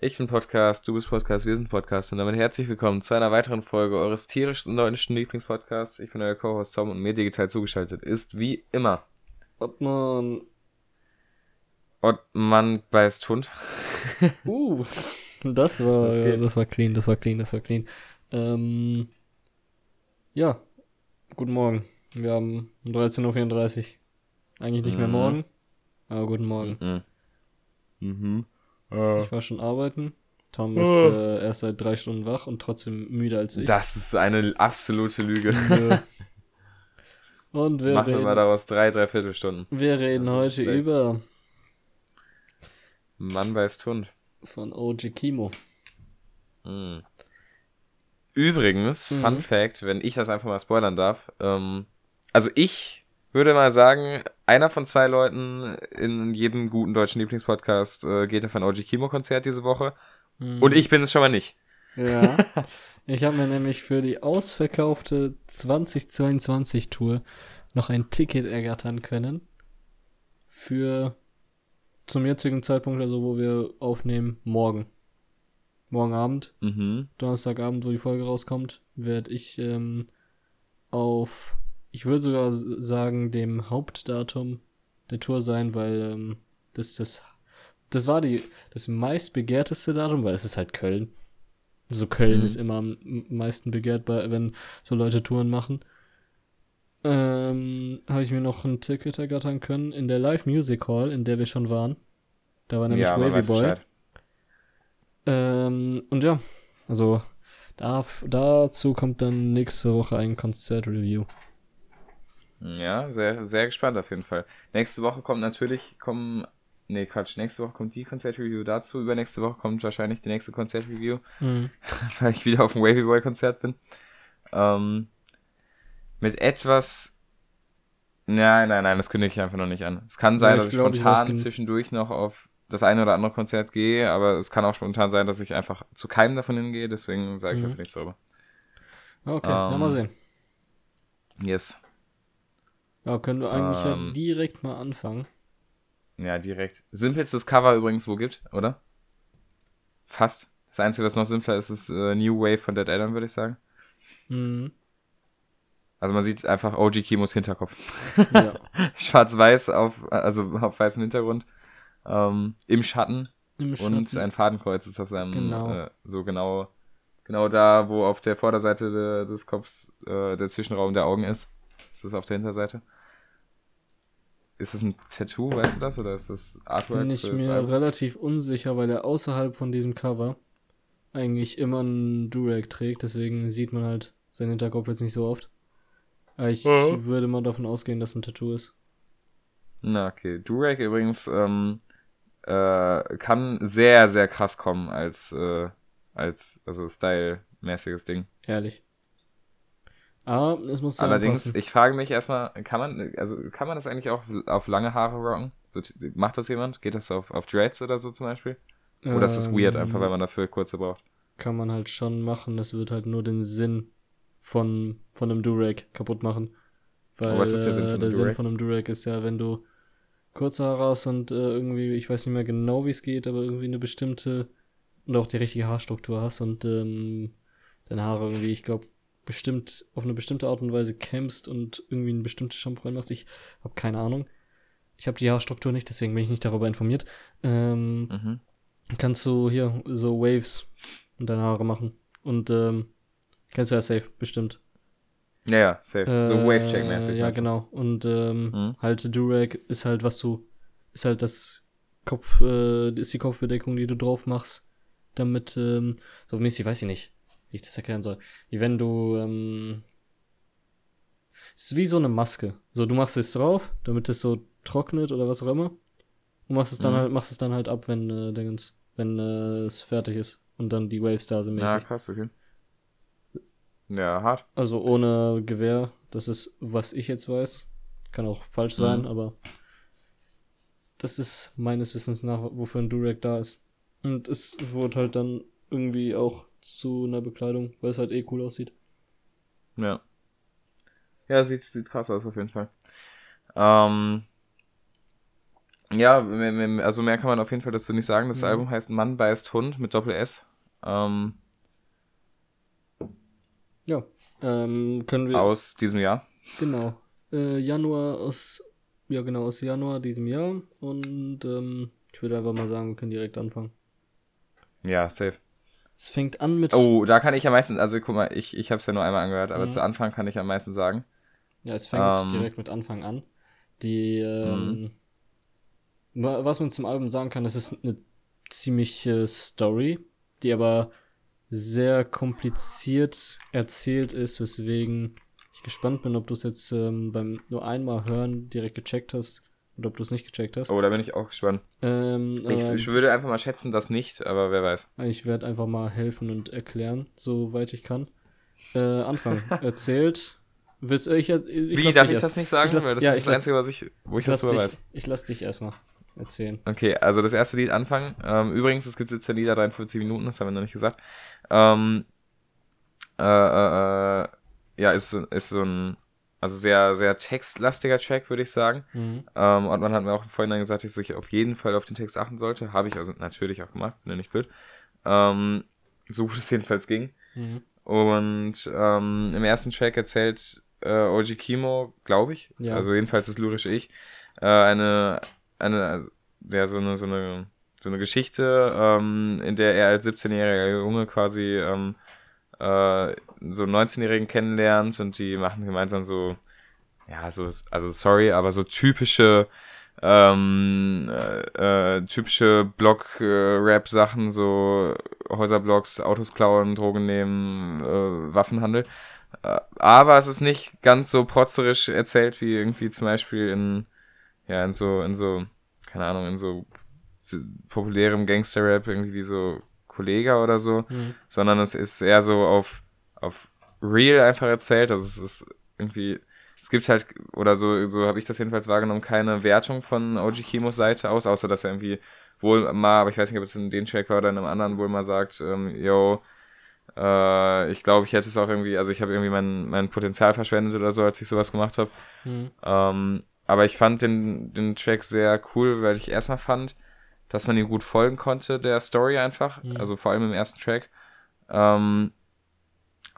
Ich bin Podcast, du bist Podcast, wir sind Podcast und damit herzlich willkommen zu einer weiteren Folge eures tierischsten deutschen Lieblingspodcasts. Ich bin euer Co-Host Tom und mir digital zugeschaltet ist wie immer Ottmann. Ottmann beißt Hund. Uh, das war, Was geht? das war clean, das war clean, das war clean. Ähm, ja, guten Morgen. Wir haben um 13.34 Uhr. Eigentlich nicht mehr Mhm. morgen, aber guten Morgen. Mhm. Mhm. Äh, Ich war schon arbeiten. Tom ist Oh. äh, erst seit drei Stunden wach und trotzdem müde als ich. Das ist eine absolute Lüge. Nö. Und wir Machen wir reden, mal daraus drei, dreiviertel Stunden. wir reden Also heute vielleicht- über Mann beißt Hund. von OG Kimo. Mhm. Übrigens, Mhm. Fun Fact, wenn ich das einfach mal spoilern darf, ähm, also ich würde mal sagen, einer von zwei Leuten in jedem guten deutschen Lieblingspodcast äh, geht auf ein OG Kimo Konzert diese Woche Mhm. und ich bin es schon mal nicht. Ja. Ich habe mir nämlich für die ausverkaufte 2022 Tour noch ein Ticket ergattern können. Für zum jetzigen Zeitpunkt, also wo wir aufnehmen, morgen. Morgen Abend, Mhm. Donnerstagabend, wo die Folge rauskommt, werde ich ähm, auf, ich würde sogar sagen, dem Hauptdatum der Tour sein, weil ähm, das das das war die das meistbegehrteste Datum, weil es ist halt Köln. So Köln Mhm. ist immer am meisten begehrt, bei, wenn so Leute Touren machen. Ähm, habe ich mir noch ein Ticket ergattern können in der Live Music Hall, in der wir schon waren. Da war nämlich Ja, Wavy Boy. Ähm, und ja, also da, dazu kommt dann nächste Woche ein Konzertreview. Ja, sehr, sehr gespannt auf jeden Fall. Nächste Woche kommt natürlich, kommen, nee, Quatsch, nächste Woche kommt die Konzertreview dazu, übernächste Woche kommt wahrscheinlich die nächste Konzertreview. Mhm. weil ich wieder auf dem Wavy Boy Konzert bin. Ähm, mit etwas. Nein, nein, nein, das kündige ich einfach noch nicht an. Es kann sein, Ja, ich dass ich glaub, ich spontan gen- zwischendurch noch auf das eine oder andere Konzert gehe, aber es kann auch spontan sein, dass ich einfach zu keinem davon hingehe, deswegen sage ich Mhm. einfach nichts darüber. Okay, Ähm, mal sehen. Yes. Ja, können wir eigentlich ähm, ja direkt mal anfangen. Ja, direkt. Simpelstes Cover übrigens wo gibt, oder? Fast. Das Einzige, was noch simpler ist, ist äh, New Wave von Dead Adam, würde ich sagen. Mhm. Also man sieht einfach OG Kimos Hinterkopf. Ja. schwarz-weiß auf, also auf weißem Hintergrund, ähm, im Schatten, Im und Schatten. ein Fadenkreuz ist auf seinem, Genau. äh, so genau, genau da, wo auf der Vorderseite de, des Kopfs äh, der Zwischenraum der Augen ist. Ist das auf der Hinterseite? Ist das ein Tattoo, weißt du das, oder ist das Artwork? bin ich mir Album? relativ unsicher, weil er außerhalb von diesem Cover eigentlich immer einen Durag trägt, deswegen sieht man halt seinen Hinterkopf jetzt nicht so oft. Aber ich Mhm. würde mal davon ausgehen, dass ein Tattoo ist. Na, okay. Durek übrigens ähm, äh, kann sehr, sehr krass kommen als, äh, als also Style-mäßiges Ding. Ehrlich. Aber es muss Allerdings, passen. ich frage mich erstmal, kann man, also kann man das eigentlich auch auf lange Haare rocken? So, macht das jemand? Geht das auf, auf Dreads oder so zum Beispiel? Oder ist das weird, Ähm, einfach weil man dafür kurze braucht? Kann man halt schon machen. Das wird halt nur den Sinn von, von einem Durag kaputt machen. Weil was ist der Sinn von äh, einem der Sinn von einem Durag ist ja, wenn du kurze Haare hast und äh, irgendwie, ich weiß nicht mehr genau, wie es geht, aber irgendwie eine bestimmte und auch die richtige Haarstruktur hast und ähm, deine Haare irgendwie, ich glaube, bestimmt auf eine bestimmte Art und Weise kämmst und irgendwie ein bestimmtes Shampoo reinmachst. Ich habe keine Ahnung. Ich habe die Haarstruktur nicht, deswegen bin ich nicht darüber informiert. Ähm, Mhm. kannst du hier so Waves in deine Haare machen. Und ähm, kennst du ja safe, bestimmt. Ja, ja, safe. so Äh, Wave-Check-mäßig. Ja, genau. Und ähm, Mhm. halt Durag ist halt, was du, ist halt das Kopf, äh, ist die Kopfbedeckung, die du drauf machst, damit, ähm, so mäßig, weiß ich nicht, wie ich das erklären soll. Wie wenn du, ähm, es ist wie so eine Maske. So, du machst es drauf, damit es so trocknet oder was auch immer. Und machst es dann Mhm. halt, machst es dann halt ab, wenn, äh, Dingens, wenn äh, es fertig ist. Und dann die Waves da sind mäßig. Ja, krass, okay. Ja, hart. Also ohne Gewehr, das ist, was ich jetzt weiß. Kann auch falsch sein, Mhm. aber das ist meines Wissens nach, wofür ein Durag da ist. Und es wurde halt dann irgendwie auch zu einer Bekleidung, weil es halt eh cool aussieht. Ja. Ja, sieht, sieht krass aus auf jeden Fall. Ähm, Ja, also mehr kann man auf jeden Fall dazu nicht sagen. Das Mhm. Album heißt Mann beißt Hund mit Doppel S. Ähm, Ja. Ähm, können wir. aus diesem Jahr. Genau. Äh, Januar aus. Ja, genau, aus Januar diesem Jahr. Und ähm, ich würde einfach mal sagen, wir können direkt anfangen. Ja, safe. Es fängt an mit. Oh, da kann ich am meisten, also guck mal, ich, ich habe es ja nur einmal angehört, aber Mhm. zu Anfang kann ich am meisten sagen. Ja, es fängt Ähm. direkt mit Anfang an. Die, ähm, wa- was man zum Album sagen kann, es ist eine ziemliche Story, die aber sehr kompliziert erzählt ist, weswegen ich gespannt bin, ob du es jetzt ähm, beim nur einmal hören direkt gecheckt hast oder ob du es nicht gecheckt hast. Oh, da bin ich auch gespannt. Ähm, Ich, aber ich würde einfach mal schätzen, dass nicht, aber wer weiß. ich werde einfach mal helfen und erklären, soweit ich kann. Äh, Anfang erzählt. Willst, äh, ich, ich, Wie, darf ich erst- das nicht sagen? ich lass- Weil das ja, ist ich das Einzige, was ich, wo ich Ich das drüber weiß. ich lass dich erstmal erzählen. Okay, also das erste Lied anfangen. Ähm, übrigens, es gibt 17 Lieder, 43 Minuten, das haben wir noch nicht gesagt. Ähm, äh, äh, äh, ja, ist, ist so ein, also sehr, sehr textlastiger Track, würde ich sagen. Mhm. Ähm, und man hat mir auch im Vorhinein gesagt, dass ich auf jeden Fall auf den Text achten sollte. Habe ich also natürlich auch gemacht, bin ja nicht blöd. Ähm, so gut es jedenfalls ging. Mhm. Und ähm, im ersten Track erzählt äh, Oji Kimo, glaube ich, Ja. also jedenfalls das lyrische Ich, äh, eine, eine, also, ja, so eine, so eine, so eine Geschichte, ähm, in der er als 17-jähriger Junge quasi ähm, äh, so einen 19-Jährigen kennenlernt und die machen gemeinsam so, ja, so, also sorry, aber so typische ähm, äh, äh, typische Block-Rap-Sachen, so Häuserblocks, Autos klauen, Drogen nehmen, äh, Waffenhandel. Äh, aber es ist nicht ganz so protzerisch erzählt wie irgendwie zum Beispiel in, ja, in so, in so, keine Ahnung, in so populärem Gangster-Rap, irgendwie wie so Kollega oder so, Mhm. sondern es ist eher so auf, auf real einfach erzählt. Also es ist irgendwie, es gibt halt, oder so, so habe ich das jedenfalls wahrgenommen, keine Wertung von OG Kimos Seite aus, außer dass er irgendwie wohl mal, aber ich weiß nicht, ob es in dem Track war oder in einem anderen, wohl mal sagt, ähm, yo, äh, ich glaube, ich hätte es auch irgendwie, also ich habe irgendwie mein, mein Potenzial verschwendet oder so, als ich sowas gemacht habe. Mhm. Ähm, aber ich fand den, den Track sehr cool, weil ich erstmal fand, dass man ihm gut folgen konnte, der Story einfach. Mhm. Also vor allem im ersten Track. Ähm,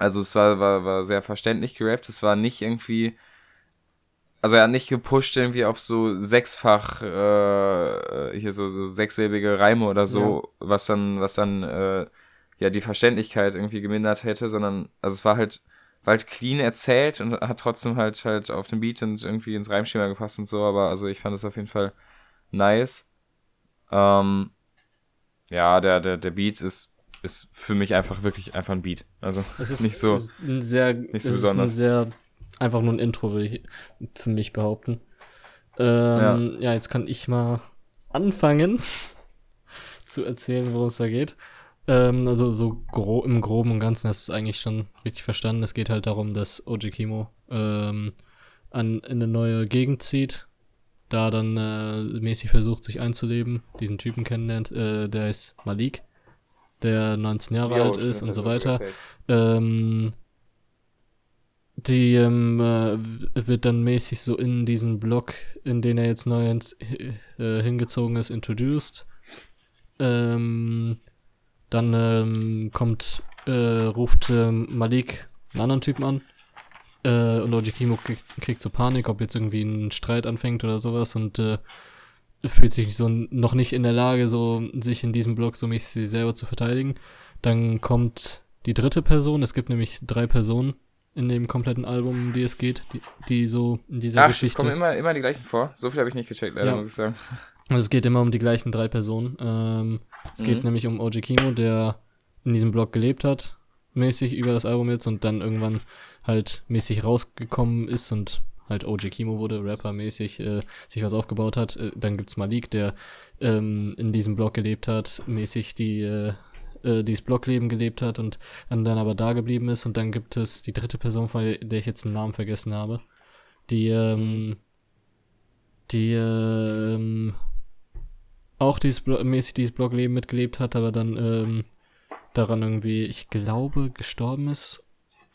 also es war, war, war sehr verständlich gerappt. Es war nicht irgendwie. Also er hat nicht gepusht irgendwie auf so sechsfach, äh, hier so, so sechssilbige Reime oder so, was dann, was dann, äh, ja, die Verständlichkeit irgendwie gemindert hätte, sondern, also es war halt, war halt clean erzählt und hat trotzdem halt halt auf den Beat und irgendwie ins Reimschema gepasst und so, aber also ich fand es auf jeden Fall nice. Ähm, ja, der, der, der Beat ist, ist für mich einfach wirklich einfach ein Beat. Also Es ist nicht so. es ist ein sehr, so es ist ein besonders. sehr, einfach nur ein Intro, würde ich für mich behaupten. Ähm, ja. jetzt kann ich mal anfangen zu erzählen, worum es da geht. Ähm, also so gro im Groben und Ganzen hast du es eigentlich schon richtig verstanden. Es geht halt darum, dass Oji Kimo ähm, an, in eine neue Gegend zieht, da dann äh, mäßig versucht, sich einzuleben, diesen Typen kennenlernt, äh, der ist Malik, der 19 Jahre Jo, alt ist und so er weiter. Ähm, die ähm, äh, wird dann mäßig so in diesen Block, in den er jetzt neu ins, äh, hingezogen ist, introduced. Ähm, dann ähm, kommt, äh, ruft ähm, Malik einen anderen Typen an. Äh, und Ojikimo kriegt, kriegt so Panik, ob jetzt irgendwie ein Streit anfängt oder sowas und äh, fühlt sich so noch nicht in der Lage, so sich in diesem Block so mäßig selber zu verteidigen. Dann kommt die dritte Person. Es gibt nämlich drei Personen in dem kompletten Album, um die es geht, die, die so in dieser Ach, es kommen Geschichte. immer, immer die gleichen vor. So viel habe ich nicht gecheckt, leider, Ja. muss ich sagen. Also es geht immer um die gleichen drei Personen. Ähm, es geht Mhm. nämlich um Oji Kimo, der in diesem Block gelebt hat, mäßig über das Album jetzt und dann irgendwann halt mäßig rausgekommen ist und halt OG Kimo wurde, Rapper-mäßig, äh, sich was aufgebaut hat. Äh, dann gibt's Malik, der ähm, in diesem Block gelebt hat, mäßig die, äh, äh, dieses Blockleben gelebt hat und dann, dann aber da geblieben ist. Und dann gibt es die dritte Person, von der ich jetzt den Namen vergessen habe, die, ähm, die, ähm, auch dieses Blo mäßig dieses Blockleben mitgelebt hat, aber dann ähm, daran irgendwie, ich glaube, gestorben ist,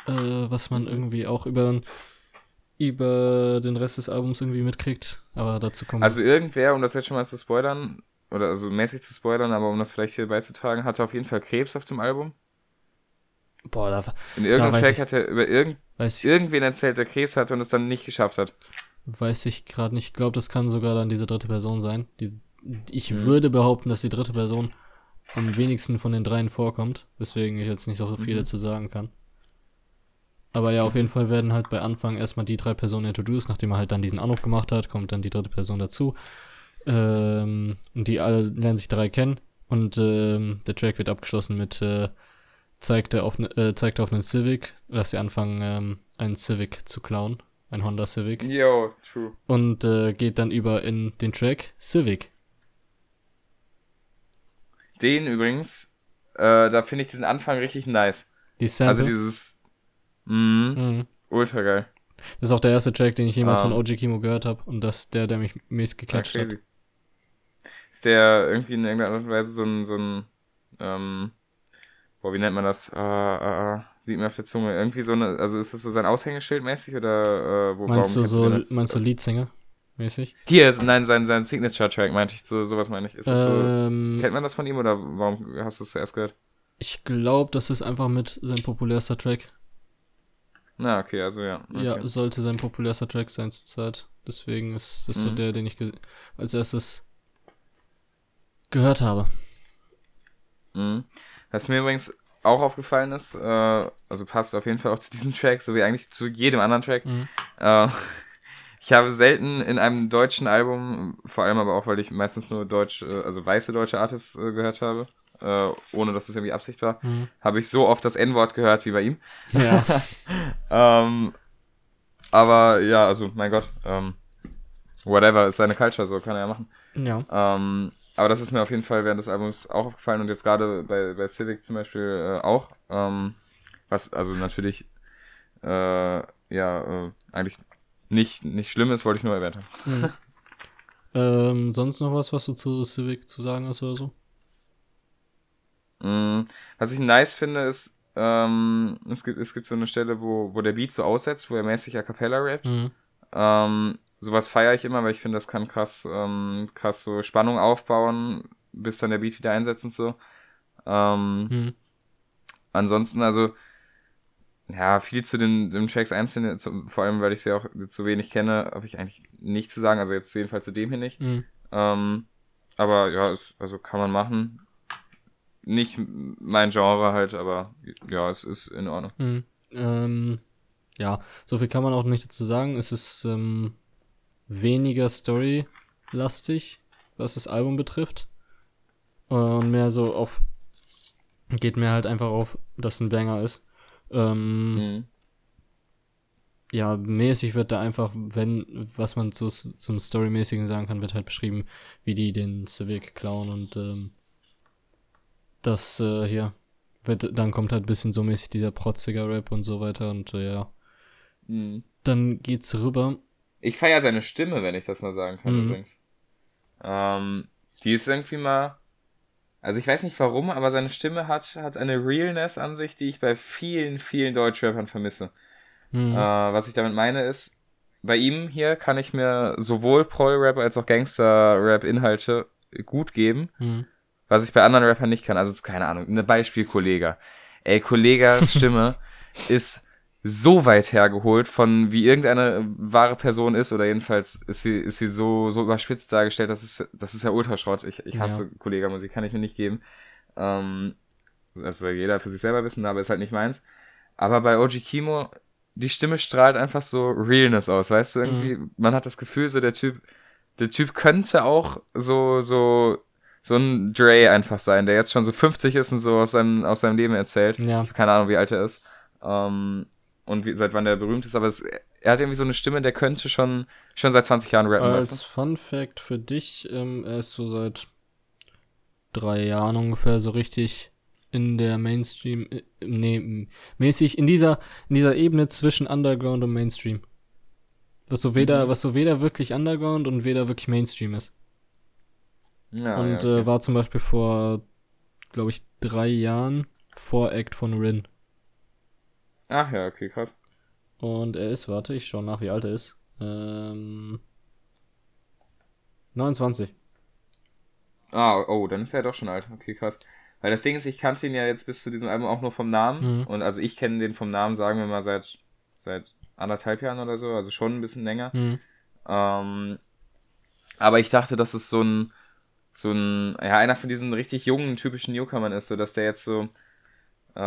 äh, was man irgendwie auch über über den Rest des Albums irgendwie mitkriegt, aber dazu kommen Also irgendwer, um das jetzt schon mal zu spoilern, oder also mäßig zu spoilern, aber um das vielleicht hier beizutragen, hatte auf jeden Fall Krebs auf dem Album. Boah, da In irgendeinem Track hat er über irgend, irgendwen erzählt, der Krebs hatte und es dann nicht geschafft hat. weiß ich gerade nicht. Ich glaube, das kann sogar dann diese dritte Person sein. Die, ich Mhm. würde behaupten, dass die dritte Person am wenigsten von den dreien vorkommt, weswegen ich jetzt nicht so viel Mhm. dazu sagen kann. Aber ja, auf jeden Fall werden halt bei Anfang erstmal die drei Personen introduced, nachdem er halt dann diesen Anruf gemacht hat, kommt dann die dritte Person dazu. Ähm, und die alle lernen sich drei kennen. Und ähm, der Track wird abgeschlossen mit äh, zeigt, er auf, äh, zeigt er auf einen Civic, dass sie anfangen, ähm, einen Civic zu klauen. Ein Honda Civic. Yo, true. Und äh, geht dann über in den Track Civic. Den übrigens, äh, da finde ich diesen Anfang richtig nice. Die Sample. Also dieses, mh, Mhm. ultra geil. Das ist auch der erste Track, den ich jemals Ah. von OG Kimo gehört habe. Und das ist der, der mich mäßig Ja, gecatcht hat. crazy. Ist der irgendwie in irgendeiner Art und Weise so ein, so ein, ähm, boah, wie nennt man das? Äh, äh, liegt mir auf der Zunge. Irgendwie so eine, also ist das so sein Aushängeschild mäßig oder, äh, wo, Meinst du so, als- meinst du Leadsinger mäßig? Hier, ist, nein, sein, sein Signature-Track meinte ich, so, sowas meine ich. Ist das so, Ähm, kennt man das von ihm oder warum hast du es zuerst gehört? ich glaube, das ist einfach mit sein populärster Track. Na, okay, also ja. Okay. Ja, sollte sein populärster Track sein zurzeit. Deswegen ist das so Mhm. der, den ich als erstes gehört habe. Mhm. Was mir übrigens auch aufgefallen ist, äh, also passt auf jeden Fall auch zu diesem Track, so wie eigentlich zu jedem anderen Track. Mhm. Äh, ich habe selten in einem deutschen Album, vor allem aber auch, weil ich meistens nur deutsch, äh, also weiße deutsche Artists äh, gehört habe, äh, ohne dass es irgendwie Absicht war, Mhm. habe ich so oft das N-Wort gehört wie bei ihm. Ja. Ähm, aber ja, also mein Gott, ähm, whatever, ist seine Culture, so kann er ja machen. ja. Ähm, aber das ist mir auf jeden Fall während des Albums auch aufgefallen und jetzt gerade bei, bei Civic zum Beispiel äh, auch. Ähm, was also natürlich äh, ja äh, eigentlich nicht, nicht schlimm ist, wollte ich nur erwähnt haben. Mhm. ähm, sonst noch was, was du zu Civic zu sagen hast oder so? Mm, Was ich nice finde, ist, ähm, es, gibt, es gibt so eine Stelle, wo, wo der Beat so aussetzt, wo er mäßig a cappella rappt. Mhm. Ähm, sowas feiere ich immer, weil ich finde, das kann krass, ähm, krass so Spannung aufbauen, bis dann der Beat wieder einsetzt und so. Ähm, Mhm. ansonsten, also, ja, viel zu den, den Tracks einzeln, zu, vor allem, weil ich sie auch zu wenig kenne, habe ich eigentlich nicht zu sagen, also jetzt jedenfalls zu dem hier nicht. Mhm. Ähm, aber ja, es, also kann man machen. Nicht mein Genre halt, aber ja, es ist in Ordnung. Mhm. Ähm, ja, so viel kann man auch nicht dazu sagen. Es ist ähm, weniger story-lastig, was das Album betrifft. Und mehr so auf. Geht mehr halt einfach auf, dass ein Banger ist. Ähm, Mhm. ja, mäßig wird da einfach, wenn, was man zu, zum Storymäßigen sagen kann, wird halt beschrieben, wie die den Civic klauen und ähm, das äh, hier wird, dann kommt halt ein bisschen so mäßig dieser protziger Rap und so weiter und äh, ja, Mhm. dann geht's rüber. Ich feiere seine Stimme, wenn ich das mal sagen kann, Mhm. übrigens. Ähm, die ist irgendwie mal. Also ich weiß nicht warum, aber seine Stimme hat, hat eine Realness an sich, die ich bei vielen, vielen Deutschrappern vermisse. Mhm. Äh, was ich damit meine ist, bei ihm hier kann ich mir sowohl Prol-Rap als auch Gangster-Rap-Inhalte gut geben, Mhm. Was ich bei anderen Rappern nicht kann. Also keine Ahnung, ein Beispiel Kollega. Ey, Kollegas Stimme ist so weit hergeholt von wie irgendeine wahre Person ist oder jedenfalls ist sie ist sie so so überspitzt dargestellt, das ist das ist ja Ultraschrott. Ich, ich hasse Ja. Kollega-Musik, kann ich mir nicht geben. Ähm, das soll jeder für sich selber wissen, aber ist halt nicht meins. Aber bei OG Kimo die Stimme strahlt einfach so Realness aus, weißt du, irgendwie, man hat das Gefühl, so der Typ, der Typ könnte auch so, so, so ein Dre einfach sein, der jetzt schon so 50 ist und so aus seinem, aus seinem Leben erzählt. Ja. Ich habe keine Ahnung, wie alt er ist. Ähm, und wie, seit wann der berühmt ist, aber es, er hat irgendwie so eine Stimme, der könnte schon, schon seit 20 Jahren rappen, Als weißt Fun Fact für dich, ähm, er ist so seit drei Jahren ungefähr so richtig in der Mainstream, äh, nee, mäßig in dieser, in dieser Ebene zwischen Underground und Mainstream. Was so weder, Mhm. was so weder wirklich Underground und weder wirklich Mainstream ist. Ja, und ja, okay. äh, war zum Beispiel vor, glaube ich, drei Jahren Voract von Rin. Ach ja, okay, krass. Und er ist, warte, ich schau nach, wie alt er ist. Ähm, 29. Ah, oh, dann ist er doch schon alt. Okay, krass. Weil das Ding ist, ich kannte ihn ja jetzt bis zu diesem Album auch nur vom Namen. Mhm. Und also ich kenne den vom Namen, sagen wir mal, seit, seit anderthalb Jahren oder so. Also schon ein bisschen länger. Mhm. Ähm, aber ich dachte, dass es so ein, so ein, ja, einer von diesen richtig jungen, typischen Newcomern ist, so dass der jetzt so, äh,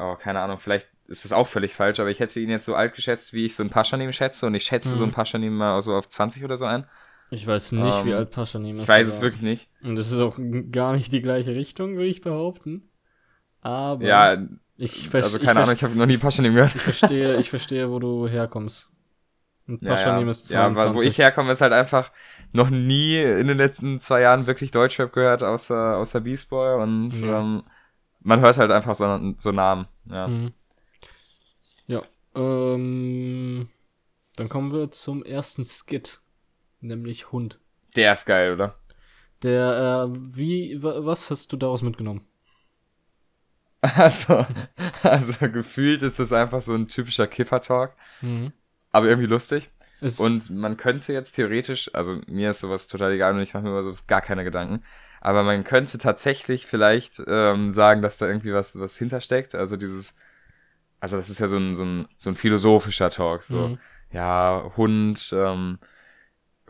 oh, keine Ahnung, vielleicht ist das auch völlig falsch, aber ich hätte ihn jetzt so alt geschätzt, wie ich so ein Paschanim schätze und ich schätze Mhm. so ein Paschanim mal so auf 20 oder so ein. Ich weiß nicht, wie Ähm, alt Paschanim ist. Ich weiß es wirklich nicht. Und das ist auch gar nicht die gleiche Richtung, würde ich behaupten. Aber Ja, ich, ver also keine Ahnung, ich habe noch nie Paschanim gehört. ich verstehe, ich verstehe, wo du herkommst. Und Ja, Paschanim ja. ist ja, 22. aber wo ich herkomme, ist halt einfach noch nie in den letzten zwei Jahren wirklich Deutschrap gehört, außer, außer Beast Boy und Ja. ähm, man hört halt einfach so, so Namen. Ja. Mhm. Ja, ähm, dann kommen wir zum ersten Skit, nämlich Hund. Der ist geil, oder? Der, äh, wie, wa- was hast du daraus mitgenommen? Also, also gefühlt ist das einfach so ein typischer Kiffer-Talk, Mhm. Aber irgendwie lustig. Es, Und man könnte jetzt theoretisch, also mir ist sowas total egal und ich mache mir über sowas gar keine Gedanken, aber man könnte tatsächlich vielleicht ähm, sagen, dass da irgendwie was, was hintersteckt. Also dieses, also das ist ja so ein, so ein, so ein philosophischer Talk, so, Mhm. ja, Hund, ähm,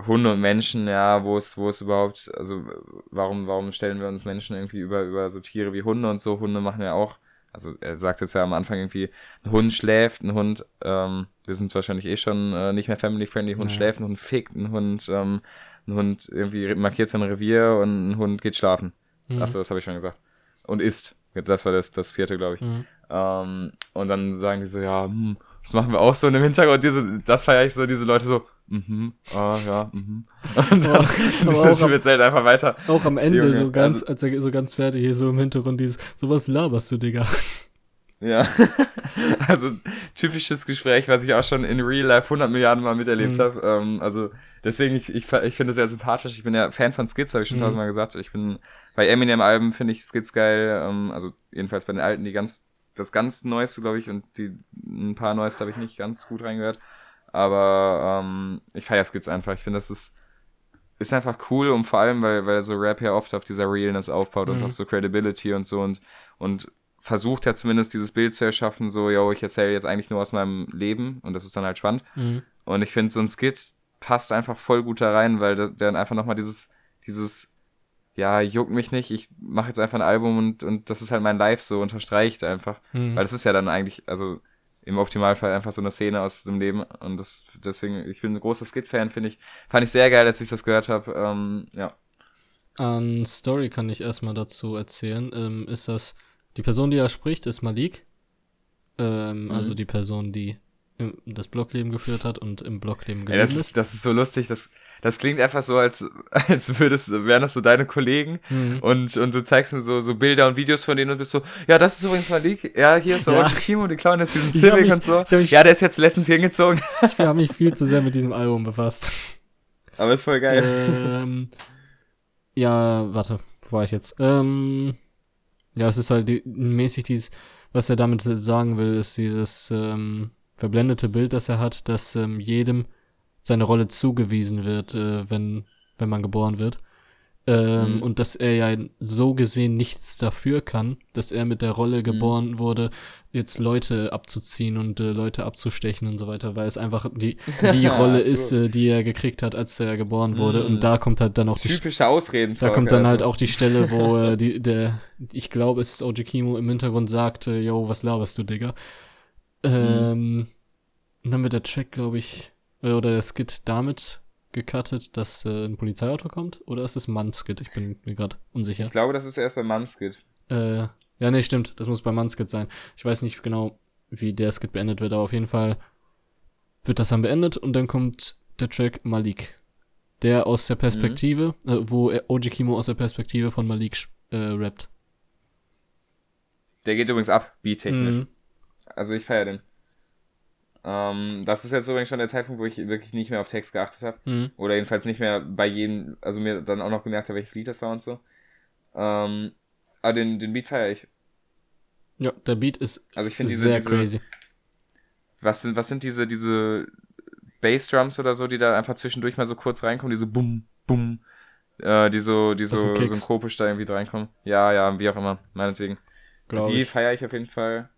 Hunde und Menschen, ja, wo ist, wo ist überhaupt, also warum, warum stellen wir uns Menschen irgendwie über, über so Tiere wie Hunde und so? Hunde machen ja auch, also er sagt jetzt ja am Anfang irgendwie, ein Hund schläft, ein Hund, ähm, wir sind wahrscheinlich eh schon äh, nicht mehr family-friendly, ein Hund Ja. schläft, ein Hund fickt, ein Hund, ähm, ein Hund irgendwie markiert sein Revier und ein Hund geht schlafen. Mhm. Achso, das habe ich schon gesagt. Und isst. Das war das, das vierte, glaube ich. Mhm. Ähm, und dann sagen die so, ja, hm, das machen wir auch so im Hintergrund diese, das feiere ich so, diese Leute so, mhm, ah, ja, mhm. Und dann, ist, auch- wird halt einfach weiter. Auch am Ende, Junge, so ganz, also- als er so ganz fertig ist, so im Hintergrund dieses, sowas laberst du, Digga. Ja. also, typisches Gespräch, was ich auch schon in Real Life 100 Milliarden Mal miterlebt Mhm. habe. Ähm, also, deswegen, ich, ich, ich finde es sehr sympathisch. Ich bin ja Fan von Skits, habe ich schon Mhm. tausendmal gesagt. Ich bin, bei Eminem-Alben finde ich Skits geil. Ähm, also, jedenfalls bei den alten, die ganz, das ganz Neueste, glaube ich, und die, ein paar Neueste habe ich nicht ganz gut reingehört. Aber, ähm, ich feiere Skits einfach. Ich finde, das ist, ist einfach cool und vor allem, weil, weil so Rap ja oft auf dieser Realness aufbaut und Mhm. auf so Credibility und so und, und versucht ja zumindest dieses Bild zu erschaffen, so, yo, ich erzähle jetzt eigentlich nur aus meinem Leben und das ist dann halt spannend. Mhm. Und ich finde, so ein Skit passt einfach voll gut da rein, weil der dann einfach nochmal dieses, dieses, ja, juckt mich nicht, ich mache jetzt einfach ein Album und, und das ist halt mein Live so unterstreicht einfach. Mhm. Weil das ist ja dann eigentlich, also im Optimalfall einfach so eine Szene aus dem Leben und das, deswegen, ich bin ein großer Skit-Fan, finde ich, fand ich sehr geil, als ich das gehört habe, ähm, ja. An Story kann ich erstmal dazu erzählen. Ähm, ist das, die Person, die er spricht, ist Malik. Ähm, Mhm. Also die Person, die das Blockleben geführt hat und im Blockleben Ey, geblieben das, ist. das ist so lustig, das, das klingt einfach so, als, als würdest, wären das so deine Kollegen Mhm. und, und du zeigst mir so, so Bilder und Videos von denen und bist so, ja, das ist übrigens Malik, ja, hier ist der Ja. Kimo, die klauen jetzt diesen Civic und so. mich- Ja, der ist jetzt letztens hingezogen. Ich habe mich viel zu sehr mit diesem Album befasst. Aber ist voll geil. ähm, ja, warte, wo war ich jetzt? Ähm, ja, es ist halt die, mäßig dieses, was er damit sagen will, ist dieses ähm, verblendete Bild, das er hat, dass ähm, jedem seine Rolle zugewiesen wird, äh, wenn, wenn man geboren wird. Ähm, Mhm. Und dass er ja so gesehen nichts dafür kann, dass er mit der Rolle geboren wurde, jetzt Leute abzuziehen und äh, Leute abzustechen und so weiter, weil es einfach die, die Rolle so. ist, äh, die er gekriegt hat, als er geboren wurde. Mhm. Und da kommt halt dann auch die Typische Ausreden. da kommt dann halt auch die Stelle, wo äh, die, der, ich glaube, es ist OG Kimo im Hintergrund sagt, äh, yo, was laberst du, Digga? Ähm, und dann wird der Track, glaube ich, äh, oder der Skit damit gecuttet, dass äh, ein Polizeiauto kommt, oder ist es ein Mann-Skit? Ich bin mir gerade unsicher. Ich glaube, das ist erst bei Manskit. Äh, ja, nee, stimmt, das muss bei Mann-Skit sein. Ich weiß nicht genau, wie der Skit beendet wird, aber auf jeden Fall wird das dann beendet und dann kommt der Track Malik. Der aus der Perspektive, äh, wo er- OG Kimo aus der Perspektive von Malik äh, rappt. Der geht übrigens ab, beat-technisch. Mhm. Also ich feiere den. Ähm, das ist jetzt übrigens schon der Zeitpunkt, wo ich wirklich nicht mehr auf Text geachtet habe. Mhm. Oder jedenfalls nicht mehr bei jedem, also mir dann auch noch gemerkt habe, welches Lied das war und so. Ähm, aber den, den Beat feiere ich. Ja, der Beat ist Also ich finde diese, sehr diese crazy. was sind, was sind diese, diese Bassdrums oder so, die da einfach zwischendurch mal so kurz reinkommen, diese Bum, Bum, äh, die so, die so synkopisch da irgendwie reinkommen. Ja, ja, wie auch immer, meinetwegen. Glaub die feiere ich auf jeden Fall.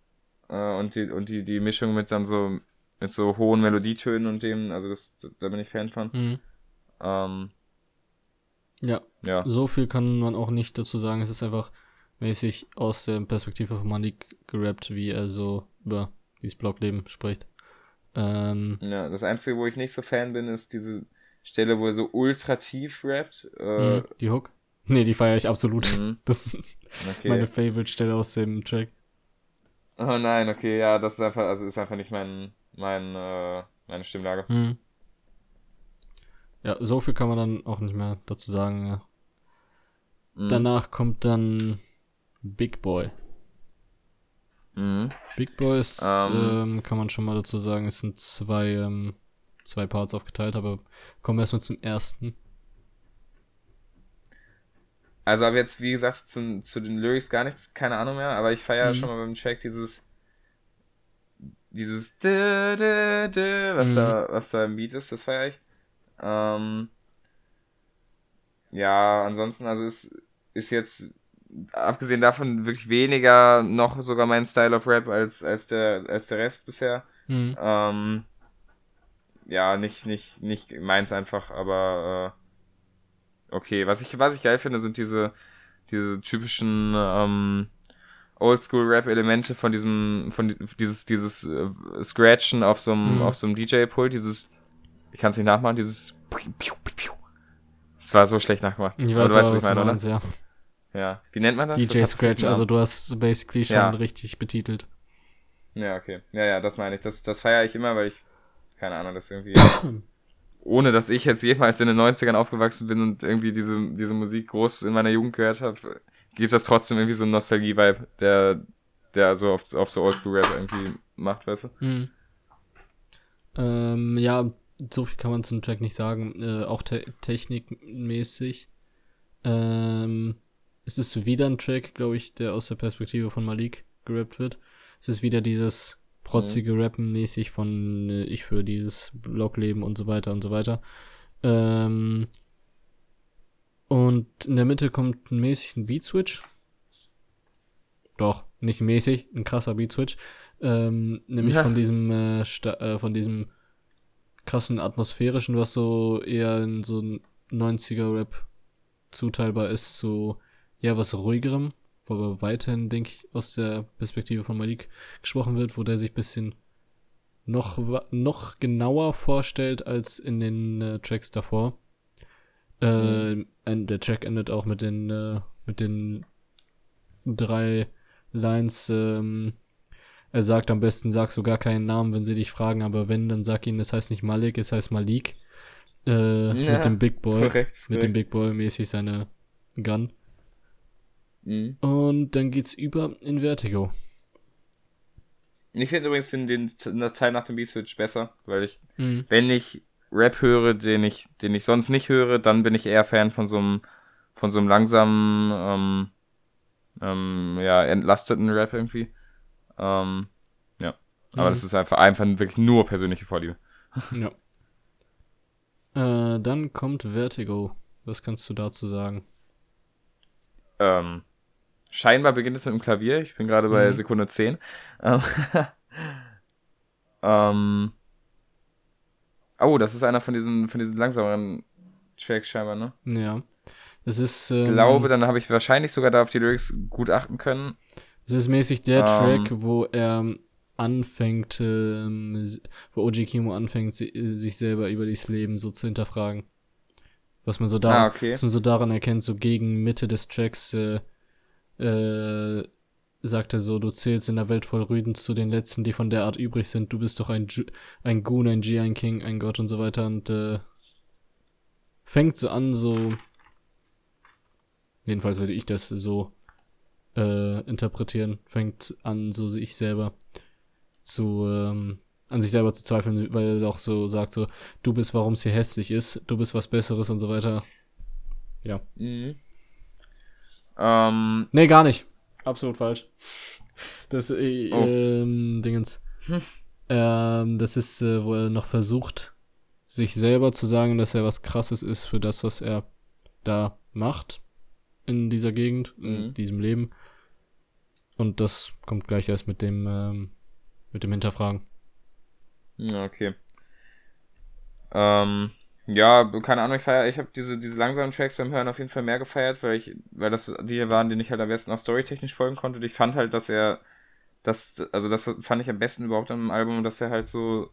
Äh, und die, und die, die Mischung mit dann so, mit so hohen Melodietönen und dem, also das, da bin ich Fan von. Mhm. Ähm, ja. ja. So viel kann man auch nicht dazu sagen. Es ist einfach mäßig aus der Perspektive von Manik gerappt, wie er so über dieses Blockleben spricht. Ähm, ja, das Einzige, wo ich nicht so Fan bin, ist diese Stelle, wo er so ultra tief rappt. Äh, mhm, die Hook? Nee, die feiere ich absolut. Mhm. Das ist okay. meine Favorite-Stelle aus dem Track. Oh nein, okay, ja, das ist einfach, also ist einfach nicht mein, mein, äh, meine Stimmlage. Mhm. Ja, so viel kann man dann auch nicht mehr dazu sagen. Ja. Mhm. Danach kommt dann Big Boy. Mhm. Big Boy ist, ähm, ähm, kann man schon mal dazu sagen, es sind zwei, ähm, zwei Parts aufgeteilt, aber kommen wir erstmal zum ersten. Also aber jetzt, wie gesagt, zu, zu den Lyrics gar nichts, keine Ahnung mehr, aber ich feiere mhm. schon mal beim Track dieses dieses dü, dü, dü, was mhm. da was da im Beat ist, das feiere ich. Ähm, ja, ansonsten, also es ist jetzt abgesehen davon wirklich weniger noch sogar mein Style of Rap als, als, der, als der Rest bisher. Mhm. Ähm, ja, nicht, nicht, nicht meins einfach, aber äh, okay. Was ich, was ich geil finde, sind diese, diese typischen ähm, Oldschool-Rap-Elemente von diesem, von dieses, dieses äh, Scratchen auf so einem, mhm. auf so einem DJ-Pult, dieses, ich kann es nicht nachmachen, dieses das war so schlecht nachgemacht. Ich weiß, aber du weißt, was ich meine, meinst, ja. Ja. Wie nennt man das? DJ das Scratch, also du hast basically schon ja. richtig betitelt. Ja, okay. Ja, ja, das meine ich. Das, das feiere ich immer, weil ich, keine Ahnung, das irgendwie, ohne dass ich jetzt jemals in den 90ern aufgewachsen bin und irgendwie diese, diese Musik groß in meiner Jugend gehört habe, gibt das trotzdem irgendwie so einen Nostalgie-Vibe, der, der so auf, auf so Oldschool-Rap irgendwie macht, weißt du? Mhm. Ähm, ja, so viel kann man zum Track nicht sagen. Äh, auch te technikmäßig. Ähm, es ist wieder ein Track, glaube ich, der aus der Perspektive von Malik gerappt wird. Es ist wieder dieses protzige mhm. Rappen mäßig von äh, ich für dieses Blockleben und so weiter und so weiter. Ähm, und in der Mitte kommt ein mäßig Beat Switch. Doch, nicht mäßig, ein krasser Beat Switch. Ähm, nämlich ja. von diesem äh, äh, von diesem krassen atmosphärischen, was so eher in so 90er Rap zuteilbar ist, zu ja was ruhigerem, wo aber weiterhin, denke ich, aus der Perspektive von Malik gesprochen wird, wo der sich bisschen noch, noch genauer vorstellt als in den äh, Tracks davor. Mhm. Der Track endet auch mit den, äh, mit den drei Lines, ähm, er sagt am besten, sagst du gar keinen Namen, wenn sie dich fragen, aber wenn, dann sag ihnen, es heißt nicht Malik, es heißt Malik. Äh, ja, mit dem Big Boy. Korrekt, mit dem Big Boy mäßig seine Gun. Mhm. Und dann geht's über in Vertigo. Ich finde übrigens den, den, Teil nach dem Beat Switch besser, weil ich, mhm. wenn ich Rap höre, den ich, den ich sonst nicht höre, dann bin ich eher Fan von so einem, von so einem langsamen, ähm, ähm, ja, entlasteten Rap irgendwie. Ähm, ja. Aber mhm. das ist einfach, einfach wirklich nur persönliche Vorliebe. ja. Äh, dann kommt Vertigo. Was kannst du dazu sagen? Ähm, scheinbar beginnt es mit dem Klavier. Ich bin gerade bei mhm. Sekunde 10. Ähm, ähm, oh, das ist einer von diesen, von diesen langsameren Tracks scheinbar, ne? Ja. Das ist. Ähm, ich glaube, dann habe ich wahrscheinlich sogar da auf die Lyrics gut achten können. Es ist mäßig der um, Track, wo er anfängt, ähm, wo Oji Kimo anfängt, sich selber über das Leben so zu hinterfragen. Was man so, da, ah, okay. was man so daran erkennt, so gegen Mitte des Tracks äh, äh, sagt er so, du zählst in der Welt voll Rüden zu den Letzten, die von der Art übrig sind. Du bist doch ein, Ju ein Goon, ein G, ein King, ein Gott und so weiter. Und äh, fängt so an, so jedenfalls würde ich das so äh, interpretieren, fängt an, so sich selber zu, ähm, an sich selber zu zweifeln, weil er auch so sagt, so, du bist, warum es hier hässlich ist, du bist was Besseres und so weiter. Ja. Mhm. Ähm. Nee, gar nicht. Absolut falsch. Das, äh, oh. ähm, Dingens. Ähm, das ist, äh, wo er noch versucht, sich selber zu sagen, dass er was Krasses ist für das, was er da macht in dieser Gegend, in Mhm. diesem Leben. Und das kommt gleich erst mit dem, ähm, mit dem Hinterfragen. Ja, okay. Ähm, ja, keine Ahnung, ich feier, ich habe diese, diese langsamen Tracks beim Hören auf jeden Fall mehr gefeiert, weil ich, weil das die waren, denen ich halt am besten auch storytechnisch folgen konnte. Und ich fand halt, dass er, das, also das fand ich am besten überhaupt am Album, dass er halt so,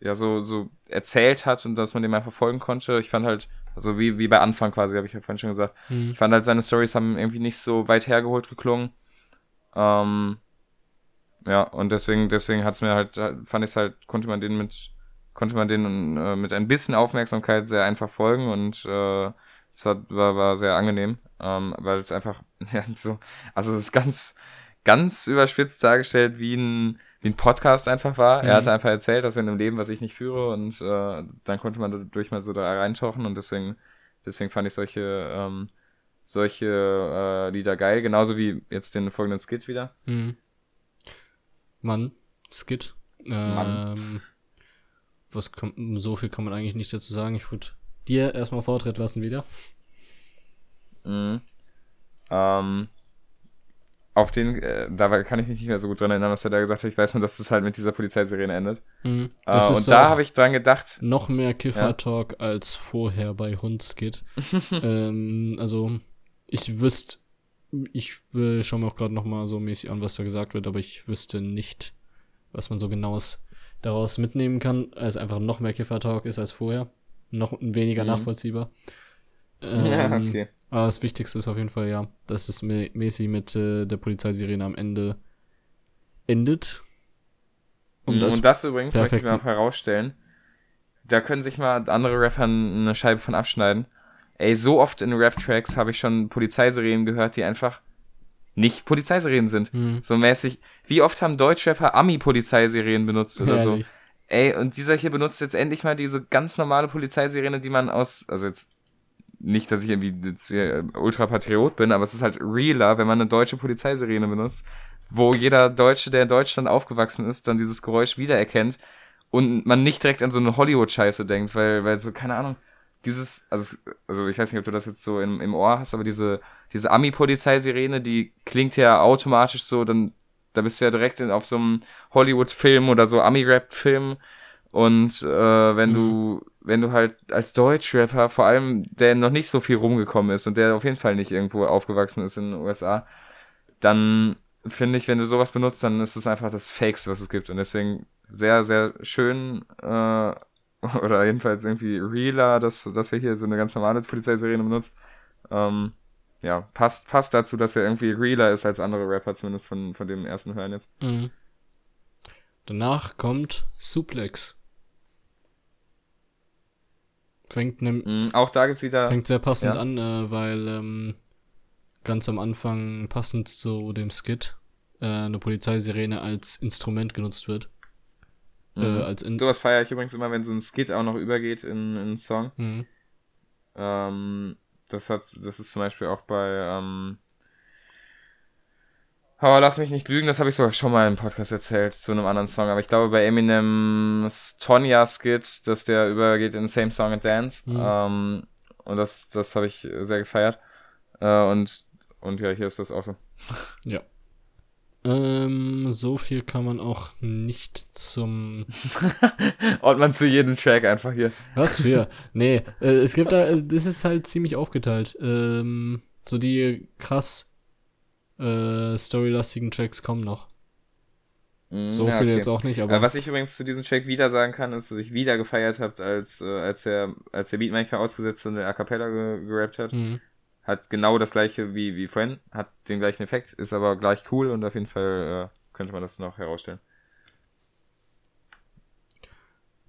ja, so, so erzählt hat und dass man dem einfach folgen konnte. Ich fand halt, also wie, wie bei Anfang quasi, habe ich ja vorhin schon gesagt. Mhm. Ich fand halt, seine Stories haben irgendwie nicht so weit hergeholt geklungen. Ähm, ja, und deswegen, deswegen hat's mir halt, fand ich halt, konnte man den mit, konnte man den äh, mit ein bisschen Aufmerksamkeit sehr einfach folgen und äh, es war, war, war sehr angenehm, ähm, weil es einfach, ja, so, also es ist ganz, ganz überspitzt dargestellt, wie ein, wie ein Podcast einfach war. Mhm. Er hatte einfach erzählt, dass er in einem Leben, was ich nicht führe und äh, dann konnte man dadurch mal so da reintauchen und deswegen, deswegen fand ich solche, ähm, solche äh, Lieder geil, genauso wie jetzt den folgenden Skit wieder. Mhm. Mann, Skit. Ähm, Mann. Was kommt, so viel kann man eigentlich nicht dazu sagen. Ich würde dir erstmal Vortritt lassen wieder. Mhm. Ähm, auf den, äh, da kann ich mich nicht mehr so gut dran erinnern, was er da gesagt hat. Ich weiß nur, dass das halt mit dieser Polizeisirene endet. Mhm. Äh, und da habe ich dran gedacht, noch mehr Kiffer-Talk als vorher bei Hundskit. ähm, also, ich wüsste, ich äh, schaue mir auch gerade noch mal so mäßig an, was da gesagt wird, aber ich wüsste nicht, was man so genaues daraus mitnehmen kann, als einfach noch mehr Kiffer-Talk ist als vorher. Noch weniger Mhm. nachvollziehbar. Ähm, ja, okay. Aber das Wichtigste ist auf jeden Fall, ja, dass es mä- mäßig mit äh, der Polizeisirene am Ende endet. Und, das und das übrigens möchte ich noch herausstellen. Da können sich mal andere Rapper eine Scheibe von abschneiden. Ey, so oft in Rap-Tracks habe ich schon Polizeisirenen gehört, die einfach nicht Polizeisirenen sind. Hm. So mäßig. Wie oft haben Deutschrapper Ami-Polizeisirenen benutzt oder so? Herrlich. Ey, und dieser hier benutzt jetzt endlich mal diese ganz normale Polizeisirene, die man aus, also jetzt nicht, dass ich irgendwie hier Ultrapatriot bin, aber es ist halt realer, wenn man eine deutsche Polizeisirene benutzt, wo jeder Deutsche, der in Deutschland aufgewachsen ist, dann dieses Geräusch wiedererkennt und man nicht direkt an so eine Hollywood-Scheiße denkt, weil, weil so, keine Ahnung, dieses, also, also ich weiß nicht, ob du das jetzt so im, im Ohr hast, aber diese, diese Ami-Polizeisirene, die klingt ja automatisch so, dann, da bist du ja direkt in, auf so einem Hollywood-Film oder so Ami-Rap-Film und äh, wenn du, wenn du halt als Deutschrapper, vor allem der noch nicht so viel rumgekommen ist und der auf jeden Fall nicht irgendwo aufgewachsen ist in den USA, dann finde ich, wenn du sowas benutzt, dann ist es einfach das Fakeste, was es gibt. Und deswegen sehr, sehr schön, äh, oder jedenfalls irgendwie realer, dass, dass er hier so eine ganz normale Polizeisirene benutzt. Ähm, ja, passt, passt dazu, dass er irgendwie realer ist als andere Rapper, zumindest von, von dem ersten Hören jetzt. Mhm. Danach kommt Suplex. Fängt, nem, Mhm, auch da gibt's wieder. fängt sehr passend ja. an, äh, weil ähm, ganz am Anfang passend zu dem Skit äh, eine Polizeisirene als Instrument genutzt wird. Mhm. Äh, als in Sowas feiere ich übrigens immer, wenn so ein Skit auch noch übergeht in, in einen Song. Mhm. Ähm, das hat, das ist zum Beispiel auch bei, ähm, aber lass mich nicht lügen, das habe ich sogar schon mal im Podcast erzählt zu einem anderen Song, aber ich glaube bei Eminems Tonya Skit, dass der übergeht in Same Song and Dance. Mhm. Ähm, und das, das habe ich sehr gefeiert. Äh, und, und ja, hier ist das auch so. Ähm, so viel kann man auch nicht zum. Man zu jedem Track einfach hier. Was für? nee, äh, es gibt da, das ist halt ziemlich aufgeteilt. Ähm, so die krass äh, storylastigen Tracks kommen noch. Mhm, So ja, viele okay. jetzt auch nicht, Äh, aber. was ich übrigens zu diesem Track wieder sagen kann, ist, dass ich wieder gefeiert habe, als, äh, als, der, als der Beatmaker ausgesetzt und der A Cappella ge gerappt hat. Mhm. Hat genau das gleiche wie, wie vorhin, hat den gleichen Effekt, ist aber gleich cool und auf jeden Fall äh, könnte man das noch herausstellen.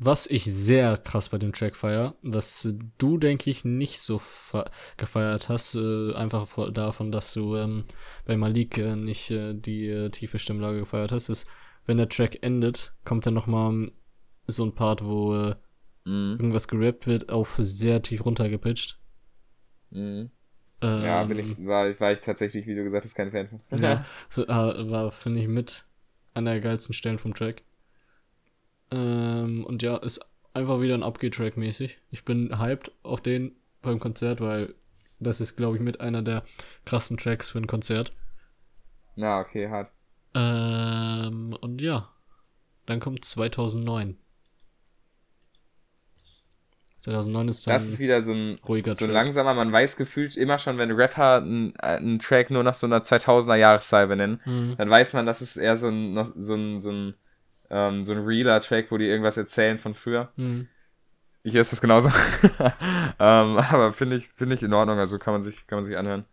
Was ich sehr krass bei dem Track feier, was du, denke ich, nicht so fe- gefeiert hast, äh, einfach davon, dass du ähm, bei Malik äh, nicht äh, die äh, tiefe Stimmlage gefeiert hast, ist, wenn der Track endet, kommt dann nochmal so ein Part, wo äh, Mhm. irgendwas gerappt wird, auf sehr tief runtergepitcht. Mhm. Ähm, Ja, bin ich, war, war ich tatsächlich, wie du gesagt hast, kein Fan von. Ja, so, äh, war, finde ich, mit an der geilsten Stellen vom Track. Ähm, und ja, ist einfach wieder ein Upgate-Track mäßig. Ich bin hyped auf den beim Konzert, weil das ist, glaube ich, mit einer der krassen Tracks für ein Konzert. Na, okay, hart. Ähm, und ja, dann kommt 2009. 2009 ist dann Das ist wieder so ein, ruhiger so ein langsamer, man weiß gefühlt immer schon, wenn Rapper einen, einen Track nur nach so einer 2000er Jahreszeit benennen, Mhm. dann weiß man, das ist eher so ein, so ein, so ein, ähm, so ein realer Track, wo die irgendwas erzählen von früher. Mhm. Hier ist das genauso. ähm, aber finde ich, finde ich in Ordnung, also kann man sich, kann man sich anhören.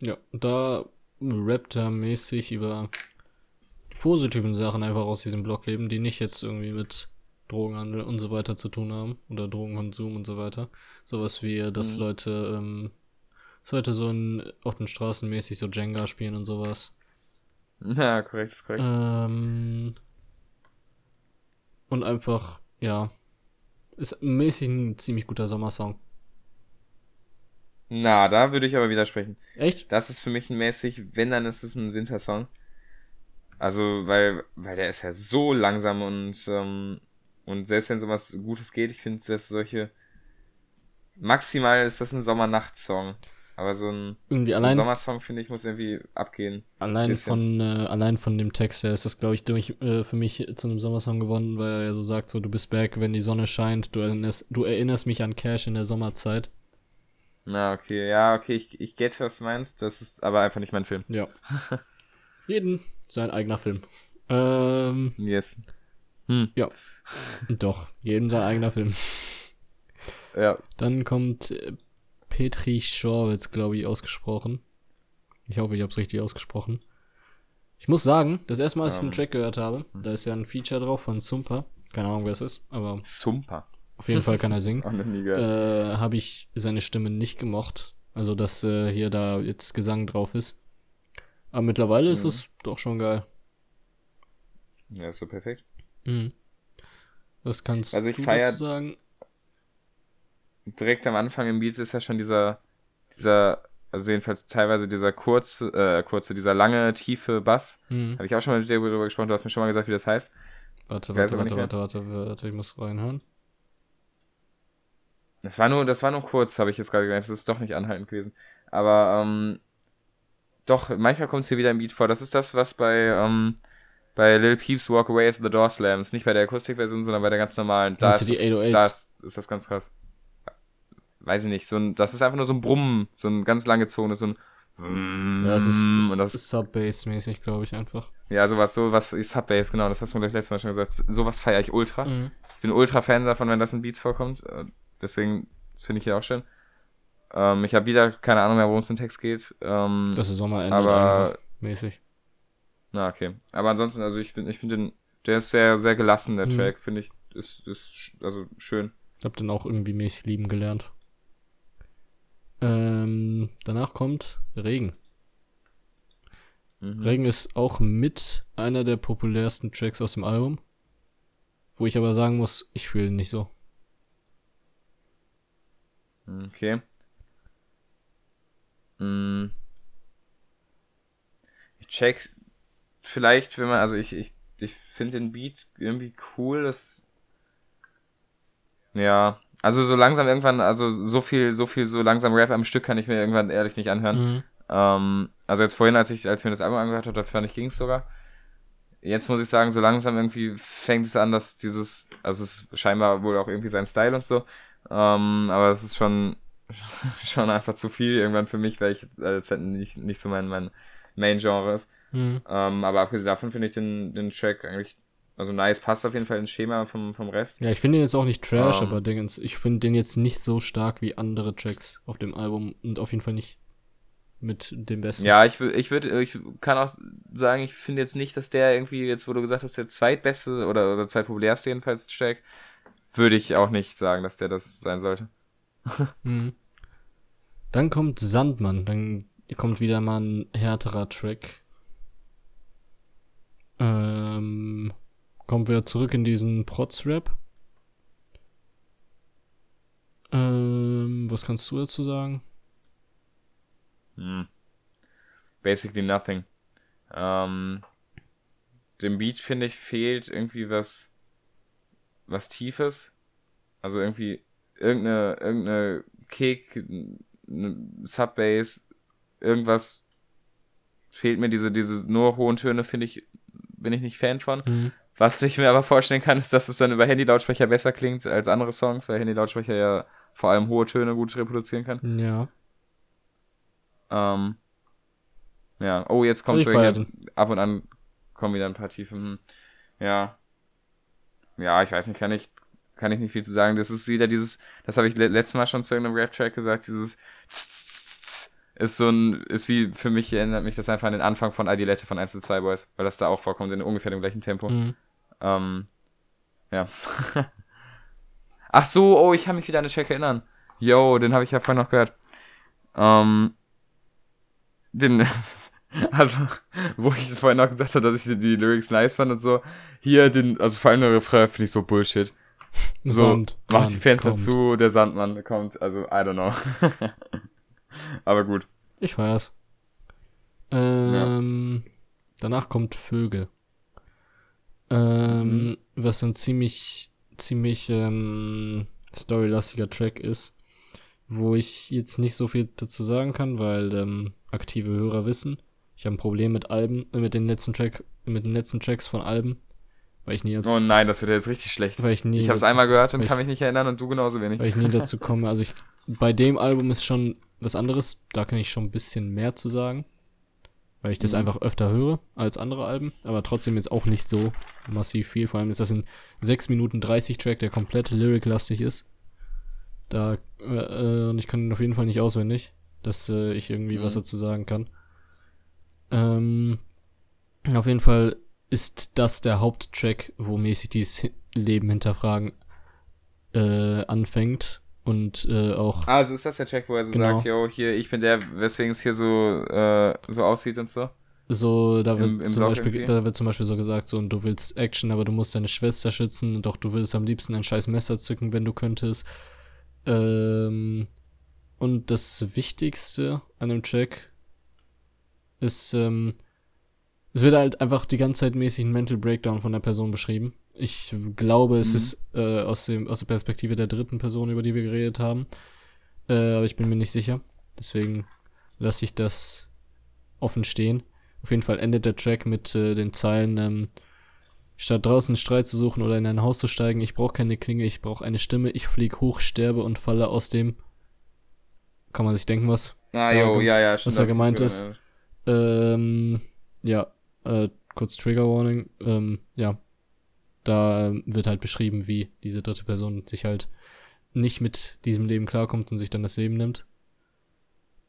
Ja, da rappt er mäßig über positiven Sachen einfach aus diesem Blockleben, die nicht jetzt irgendwie mit Drogenhandel und so weiter zu tun haben oder Drogenkonsum und so weiter. Sowas wie, dass Mhm. Leute, ähm, dass Leute so in, auf den Straßen mäßig so Jenga spielen und sowas. Ja, korrekt, ist korrekt. Ähm, und einfach, ja, ist mäßig ein ziemlich guter Sommersong. Na, da würde ich aber widersprechen. Echt? Das ist für mich mäßig, wenn, dann ist es ein Wintersong. Also, weil, weil der ist ja so langsam und, ähm, und selbst wenn sowas Gutes geht, ich finde, dass solche, maximal ist das ein Sommernachtssong. Aber so ein, Irgendwie ein allein, Sommersong, finde ich, muss irgendwie abgehen. Allein von, äh, allein von dem Text her ist das, glaube ich, durch, äh, für mich zu einem Sommersong gewonnen, weil er ja so sagt, so, du bist back, wenn die Sonne scheint, du erinnerst, du erinnerst mich an Cash in der Sommerzeit. Na, okay, ja, okay, ich, ich get, was du meinst, das ist aber einfach nicht mein Film. Ja. Jeden sein eigener Film. Ähm, Yes. Hm, doch, jedem sein eigener Film. ja. Dann kommt äh, Petri Schorwitz, glaube ich, ausgesprochen. Ich hoffe, ich habe es richtig ausgesprochen. Ich muss sagen, das erste Mal, als ich den Ähm. Track gehört habe, da ist ja ein Feature drauf von Sumpa. Keine Ahnung, wer es ist, aber Sumper. auf jeden Fall kann er singen. Äh, habe ich seine Stimme nicht gemocht. Also, dass äh, hier da jetzt Gesang drauf ist. Aber mittlerweile ist Mhm. es doch schon geil. Ja, ist so perfekt. Mhm. Was kannst Also ich du dazu sagen? direkt am Anfang im Beat ist ja schon dieser, dieser, also jedenfalls teilweise dieser kurze, äh, kurze, dieser lange, tiefe Bass. Mhm. Habe ich auch schon mal mit dir darüber gesprochen, du hast mir schon mal gesagt, wie das heißt. Warte, warte, warte, warte, warte, warte, ich muss reinhören. Das war nur, das war nur kurz, habe ich jetzt gerade gemerkt, das ist doch nicht anhaltend gewesen. Aber, ähm, doch, manchmal kommt es hier wieder im Beat vor. Das ist das, was bei, ähm, bei Lil Peeps Walk Away as the Door Slams, nicht bei der Akustikversion, sondern bei der ganz normalen. Da ist, das, 808s? da ist, ist das ganz krass. Weiß ich nicht, so ein, das ist einfach nur so ein Brummen, so eine ganz lange Zone, so ein Ja, es ist, Mm, und das ist Sub-Bass-mäßig, glaube ich, einfach. Ja, sowas, sowas ist Subbass, genau, das hast du mir letztes Mal schon gesagt. Sowas feiere ich ultra. Mhm. Ich bin ultra Fan davon, wenn das in Beats vorkommt. Äh, Deswegen, das finde ich hier auch schön. Ähm, ich habe wieder keine Ahnung mehr, worum es im Text geht. Ähm, Das ist Sommerende aber, einfach mäßig. Na, okay. Aber ansonsten, also ich finde, ich finde den, der ist sehr, sehr gelassen, der Mhm. Track, finde ich, ist, ist, also schön. Ich habe den auch irgendwie mäßig lieben gelernt. Ähm, danach kommt Regen. Mhm. Regen ist auch mit einer der populärsten Tracks aus dem Album. Wo ich aber sagen muss, ich fühle ihn nicht so. Okay. Mm. Ich check vielleicht, wenn man, also ich, ich, ich finde den Beat irgendwie cool, das. Ja, also so langsam irgendwann, also so viel, so viel, so langsam Rap am Stück kann ich mir irgendwann ehrlich nicht anhören. Mhm. Ähm, also jetzt vorhin, als ich, als ich mir das Album angehört habe, da fand ich ging's sogar. Jetzt muss ich sagen, so langsam irgendwie fängt es an, dass dieses, also es ist scheinbar wohl auch irgendwie sein Style und so. Ähm, aber es ist schon, schon einfach zu viel irgendwann für mich, weil ich als nicht, nicht so mein, mein Main-Genre ist. Mhm. Ähm, aber abgesehen davon finde ich den, den Track eigentlich, also nice, passt auf jeden Fall ins Schema vom, vom Rest. Ja, ich finde ihn jetzt auch nicht trash, Ähm. aber Dingens, ich finde den jetzt nicht so stark wie andere Tracks auf dem Album und auf jeden Fall nicht mit dem besten. Ja, ich würde, ich würde, ich kann auch sagen, ich finde jetzt nicht, dass der irgendwie, jetzt wo du gesagt hast, der zweitbeste oder, oder zweitpopulärste jedenfalls Track, würde ich auch nicht sagen, dass der das sein sollte. Mhm. Dann kommt Sandmann, dann kommt wieder mal ein härterer Track. Ähm, kommen wir zurück in diesen Protz-Rap. Ähm, was kannst du dazu sagen? Hm. Basically nothing. Ähm, dem Beat, finde ich, fehlt irgendwie was, was Tiefes. Also irgendwie irgendeine, irgendeine Kick, eine Subbass, irgendwas fehlt mir. Diese, diese nur hohen Töne, finde ich, bin ich nicht Fan von. Mhm. Was ich mir aber vorstellen kann, ist, dass es dann über Handy-Lautsprecher besser klingt als andere Songs, weil Handy-Lautsprecher ja vor allem hohe Töne gut reproduzieren kann. Ja. Ähm, ja, oh, jetzt kommt so ab und an kommen wieder ein paar Tiefen. Hm. Ja. Ja, ich weiß nicht, kann ich, kann ich nicht viel zu sagen. Das ist wieder dieses, das habe ich le letztes Mal schon zu irgendeinem Rap-Track gesagt, dieses tss, tss, ist so ein, ist wie, für mich erinnert mich das einfach an den Anfang von Adilette von 1 zu 2 Boys, weil das da auch vorkommt in ungefähr dem gleichen Tempo. Mhm. Ähm, ja. Ach so, oh, ich kann mich wieder an den Track erinnern. Yo, den habe ich ja vorhin noch gehört. Ähm, den, also, wo ich vorhin noch gesagt habe, dass ich die Lyrics nice fand und so. Hier, den, also vor allem der Refrain finde ich so Bullshit. So, Sand, macht die Fenster kommt. zu, der Sandmann kommt, also, I don't know. Aber gut. Ich feier's. Ähm, Danach kommt Vögel. Ähm, Mhm. Was ein ziemlich, ziemlich ähm, storylastiger Track ist, wo ich jetzt nicht so viel dazu sagen kann, weil ähm, aktive Hörer wissen. Ich habe ein Problem mit Alben, äh, mit den letzten Track, mit den letzten Tracks von Alben, weil ich nie dazu, Oh nein, das wird ja jetzt richtig schlecht. weil ich nie Ich habe es einmal gehört und weil kann ich- mich nicht erinnern und du genauso wenig. weil ich nie dazu komme. Also ich, bei dem Album ist schon was anderes, da kann ich schon ein bisschen mehr zu sagen. Weil ich das Mhm. einfach öfter höre als andere Alben, aber trotzdem jetzt auch nicht so massiv viel. Vor allem ist das ein 6 Minuten 30 Track, der komplett lyric-lastig ist. Da, äh, äh, und ich kann ihn auf jeden Fall nicht auswendig, dass äh, ich irgendwie Mhm. was dazu sagen kann. Ähm, auf jeden Fall ist das der Haupttrack, wo mäßig dieses Leben hinterfragen äh, anfängt und äh, auch Ah, also ist das der Track, wo er so Genau. sagt, yo, hier, ich bin der, weswegen es hier so, äh, so aussieht und so? so, da wird Im- im zum Blog Beispiel, irgendwie? da wird zum Beispiel so gesagt, so, und du willst Action, aber du musst deine Schwester schützen, doch du willst am liebsten ein scheiß Messer zücken, wenn du könntest. Ähm, und das Wichtigste an dem Track ist, ähm, es wird halt einfach die ganze Zeit mäßig ein Mental Breakdown von der Person beschrieben. Ich glaube, es Mhm. ist äh, aus, dem, aus der Perspektive der dritten Person, über die wir geredet haben. Äh, aber ich bin mir nicht sicher. Deswegen lasse ich das offen stehen. Auf jeden Fall endet der Track mit äh, den Zeilen, ähm, statt draußen Streit zu suchen oder in ein Haus zu steigen, ich brauche keine Klinge, ich brauche eine Stimme, ich flieg hoch, sterbe und falle aus dem. Kann man sich denken, was? Ah, Da jo, ja, ja, was stimmt. da hab ich gemeint ist. ja. Ähm, ja, äh, kurz Trigger Warning. Ähm, ja, da ähm, wird halt beschrieben, wie diese dritte Person sich halt nicht mit diesem Leben klarkommt und sich dann das Leben nimmt.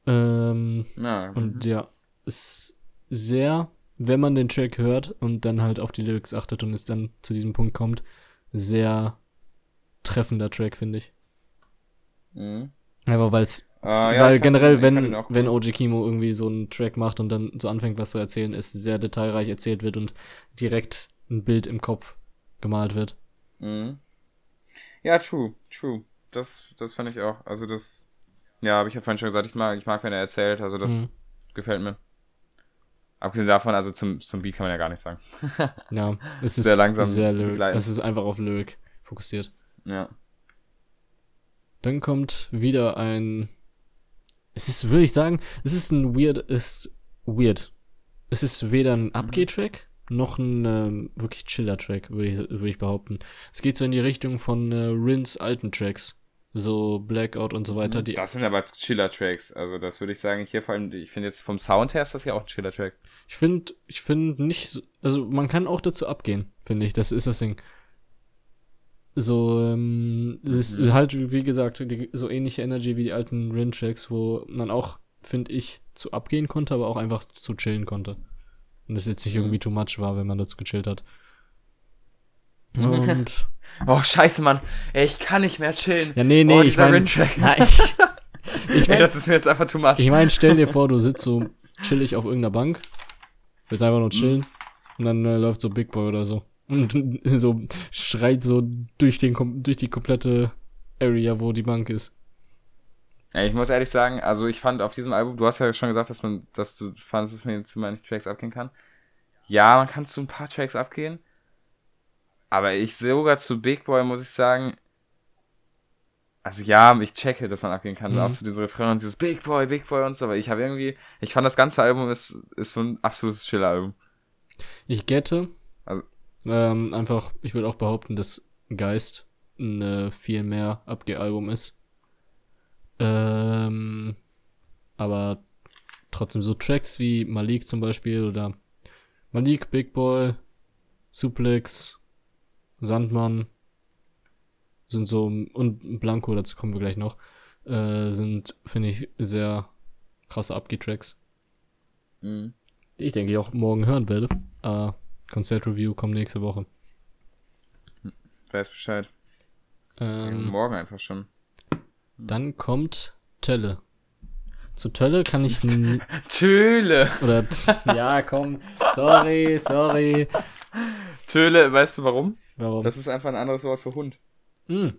Ähm, Na, und ja, ist sehr, wenn man den Track hört und dann halt auf die Lyrics achtet und es dann zu diesem Punkt kommt, sehr treffender Track, finde ich. mhm. Aber weil es, Ah, ja, weil ich fand generell, fand wenn, wenn. OG Kimo irgendwie so einen Track macht und dann so anfängt, was zu erzählen, es sehr detailreich erzählt wird und direkt ein Bild im Kopf gemalt wird. Mhm. Ja, true, true. Das, das fand ich auch. Also das, ja, habe ich ja vorhin schon gesagt, ich mag, ich mag, wenn er erzählt, also das Mhm. gefällt mir. Abgesehen davon, also zum, zum Beat kann man ja gar nichts sagen. Ja, es ist Sehr langsam sehr lyric, es ist einfach auf Lyric fokussiert. Ja. Dann kommt wieder ein. Es ist, würde ich sagen, es ist ein weird, ist weird. Es ist weder ein Abgeh-Track noch ein ähm, wirklich Chiller-Track, würde ich, würde ich behaupten. Es geht so in die Richtung von äh, Rins alten Tracks. So Blackout und so weiter. Die, Das sind aber Chiller-Tracks. Also das würde ich sagen, hier vor allem, ich finde jetzt vom Sound her ist das ja auch ein Chiller-Track. ich finde, ich finde nicht, so- also man kann auch dazu abgehen, finde ich. Das ist das Ding. So, ähm, es ist Mhm. halt, wie gesagt, die, so ähnliche Energy wie die alten Rin-Tracks, wo man auch, finde ich, zu abgehen konnte, aber auch einfach zu chillen konnte. Und das jetzt nicht Mhm. irgendwie too much war, wenn man dazu gechillt hat. Und, Oh, scheiße, Mann. Ey, ich kann nicht mehr chillen. ja, nee, nee, oh, ich meine, Rin-Track. nein, ich, ich Ey, meine, das ist mir jetzt einfach too much. ich mein, stell dir vor, du sitzt so chillig auf irgendeiner Bank, willst einfach nur chillen und dann äh, läuft so Big Boy oder so und so schreit so durch den durch die komplette Area, wo die Bank ist. Ey, ich muss ehrlich sagen, also ich fand auf diesem Album, du hast ja schon gesagt, dass man, dass du fandest, dass man zu meinen Tracks abgehen kann. ja, man kann zu ein paar Tracks abgehen. Aber ich sogar zu Big Boy muss ich sagen, also ja, ich checke, dass man abgehen kann. Mhm. Auch zu diesem Refrain und dieses Big Boy, Big Boy und so. Aber ich habe irgendwie, ich fand das ganze Album ist, ist so ein absolutes Chill-Album. Ich gette. Also- ähm, einfach, ich würde auch behaupten, dass Geist ein äh, viel mehr Abgeh-Album ist. Ähm, aber trotzdem so Tracks wie Malik zum Beispiel oder Malik, Big Boy, Suplex, Sandmann sind so und Blanco, dazu kommen wir gleich noch, äh, sind, finde ich, sehr krasse Abgeh-Tracks Mhm. die ich denke ich auch morgen hören werde. Äh, Konzertreview kommt nächste Woche. Weiß Bescheid. Ähm, Morgen einfach schon. Dann kommt Tölle. Zu Tölle kann ich Töle. oder ja komm, sorry, sorry. Töle, weißt du warum? Warum? Das ist einfach ein anderes Wort für Hund. Hm,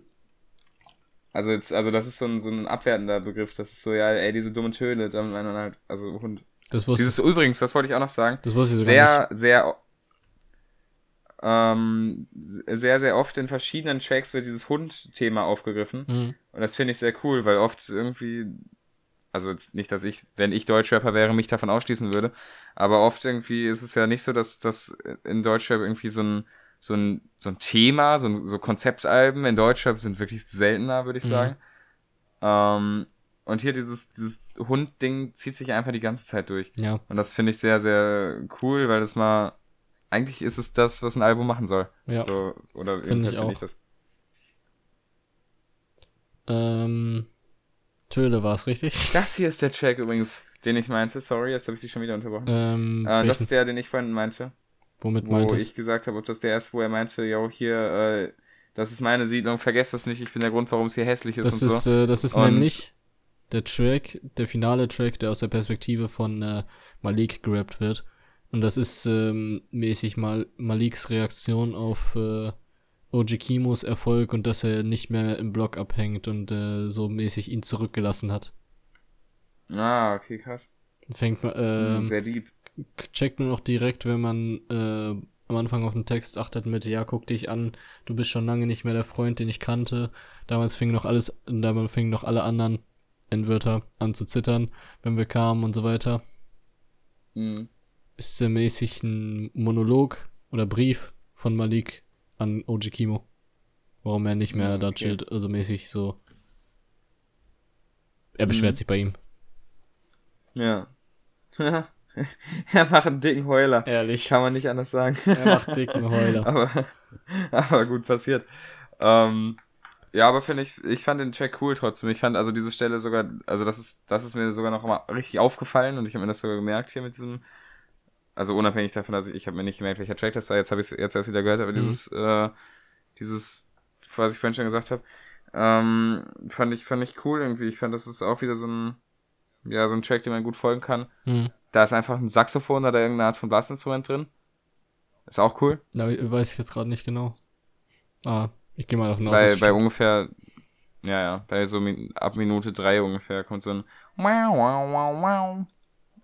Also jetzt, also das ist so ein, so ein abwertender Begriff. Das ist so, ja, ey, diese dumme Töle, damit meint man halt, also Hund. das wusste, Dieses übrigens, das wollte ich auch noch sagen. das wusste ich sogar Sehr, sehr, ähm, sehr, sehr oft in verschiedenen Tracks wird dieses Hund-Thema aufgegriffen. nicht. Und das finde ich sehr cool, weil oft irgendwie, also jetzt nicht, dass ich, wenn ich Deutschrapper wäre, mich davon ausschließen würde, aber oft irgendwie ist es ja nicht so, dass dass in Deutschrap irgendwie so ein, so ein, so ein Thema, so, ein, so Konzeptalben in Deutschrap sind wirklich seltener, würde ich Mhm. sagen. Ähm, und hier dieses, dieses Hund-Ding zieht sich einfach die ganze Zeit durch. Ja, Und das finde ich sehr, sehr cool, weil das mal, eigentlich ist es das, was ein Album machen soll. ja. So, oder Finde jedenfalls ich finde auch. das. Ähm, Töle war es richtig. Das hier ist der Track übrigens, den ich meinte. Sorry, jetzt habe ich dich schon wieder unterbrochen. Ähm, Äh, das ist der, den ich vorhin meinte. womit Wo meintest ich gesagt habe, ob das der ist, wo er meinte, ja, hier, äh, das ist meine Siedlung, vergesst das nicht, ich bin der Grund, warum es hier hässlich ist Das und ist, so. äh, das ist Und- nämlich der Track, der finale Track, der aus der Perspektive von äh, Malik gerappt wird. Und das ist ähm, mäßig mal Maliks Reaktion auf äh, OG Kimos Erfolg und dass er nicht mehr im Block abhängt und äh, so mäßig ihn zurückgelassen hat. Ah, okay, krass. Fängt man, Hm, ähm, Sehr deep. checkt man auch direkt, wenn man äh, am Anfang auf den Text achtet mit, ja, guck dich an, du bist schon lange nicht mehr der Freund, den ich kannte. Damals fing noch alles, damals fingen noch alle anderen N-Wörter an zu zittern, wenn wir kamen und so weiter. Mhm. Ist sehr mäßig ein Monolog oder Brief von Malik an OG Kimo. Warum er nicht mehr da okay. chillt, also mäßig so. Er beschwert Mhm. sich bei ihm. Ja. er macht einen dicken Heuler. Ehrlich. Kann man nicht anders sagen. Er macht dicken Heuler. aber, aber gut passiert. Ähm, ja, aber finde ich, ich fand den Track cool trotzdem. Ich fand also diese Stelle sogar, also das ist, das ist mir sogar noch mal richtig aufgefallen und ich habe mir das sogar gemerkt hier mit diesem, also unabhängig davon, dass ich, ich habe mir nicht gemerkt, welcher Track das war, jetzt habe ich es jetzt erst wieder gehört, aber Mhm. dieses, äh, dieses, was ich vorhin schon gesagt habe, ähm, fand ich, fand ich cool irgendwie. Ich fand, das ist auch wieder so ein, ja, so ein Track, dem man gut folgen kann. Hm. Da ist einfach ein Saxophon oder irgendeine Art von Blasinstrument drin. Ist auch cool. Da weiß ich jetzt gerade nicht genau. Ah, ich gehe mal davon aus. bei, bei ungefähr, ja, ja, bei so ab Minute drei ungefähr kommt so ein wow, wow, wow, wow.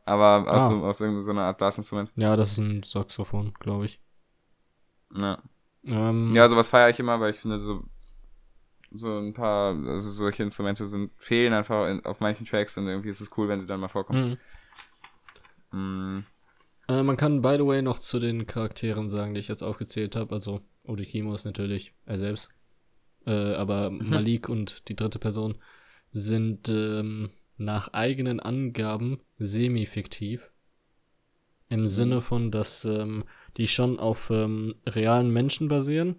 Aber aus, Ah. so, aus irgendeiner Art Blasinstrument. Ja, das ist ein Saxophon, glaube ich. Ja. Ähm, ja, sowas feiere ich immer, weil ich finde, so, so ein paar, also solche Instrumente sind, fehlen einfach in, auf manchen Tracks und irgendwie ist es cool, wenn sie dann mal vorkommen. mhm. Mm, äh, man kann, by the way, noch zu den Charakteren sagen, die ich jetzt aufgezählt habe. Also, Odikimo ist natürlich er selbst. Äh, aber Malik und die dritte Person sind ähm, nach eigenen Angaben semi-fiktiv. Im Sinne von, dass ähm, die schon auf ähm, realen Menschen basieren.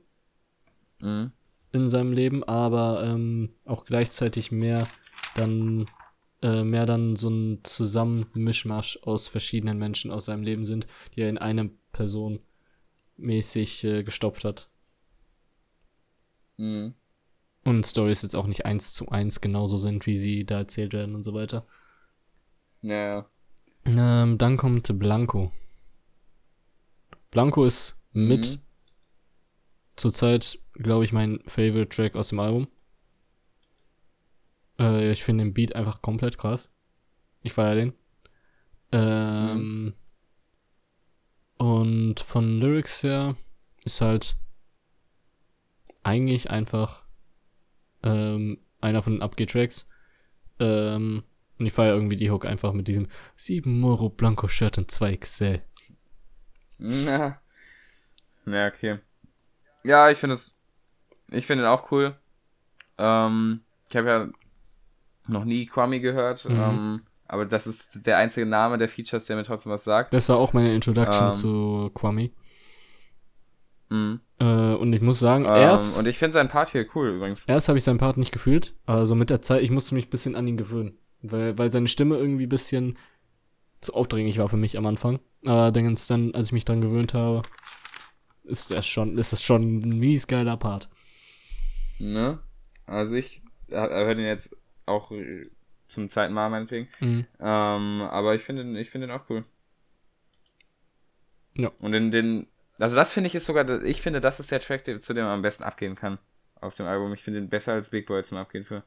mm, in seinem Leben, aber ähm, auch gleichzeitig mehr dann äh, mehr dann so ein Zusammenmischmasch aus verschiedenen Menschen aus seinem Leben sind, die er in eine Person mäßig äh, gestopft hat. mm. Und Stories jetzt auch nicht eins zu eins genauso sind, wie sie da erzählt werden und so weiter. Ja. Ähm, dann kommt Blanco. Blanco ist mit Mhm. zurzeit, glaube ich, mein Favorite Track aus dem Album. Äh, ich finde den Beat einfach komplett krass. Ich feiere den. Ähm, Und Und von Lyrics her ist halt eigentlich einfach ähm, einer von den Abgeh-Tracks. Ähm, und ich feiere irgendwie die Hook einfach mit diesem 7 Moro Blanco Shirt und 2 XL. Na. Ja, okay. Ja, ich finde es. Ich finde ihn auch cool. Ähm, ich habe ja noch nie Kwame gehört. Mhm. Ähm, aber das ist der einzige Name der Features, der mir trotzdem was sagt. Das war auch meine Introduction Ähm. zu Kwame. Mhm. Äh, und ich muss sagen, Ähm, erst, und ich finde seinen Part hier cool übrigens. erst habe ich seinen Part nicht gefühlt. Also mit der Zeit, ich musste mich ein bisschen an ihn gewöhnen. Weil, weil seine Stimme irgendwie ein bisschen zu aufdringlich war für mich am Anfang. Aber dann, dann als ich mich dran gewöhnt habe, ist das schon, ist das schon ein mies geiler Part. Ne? Also ich höre den jetzt auch äh, zum zweiten Mal meinetwegen. Mhm. Ähm, aber ich finde ich finde ihn auch cool. Ja. Und in den, also das finde ich ist sogar, ich finde, das ist der Track, zu dem man am besten abgehen kann auf dem Album. Ich finde ihn besser als Big Boy zum Abgehen für.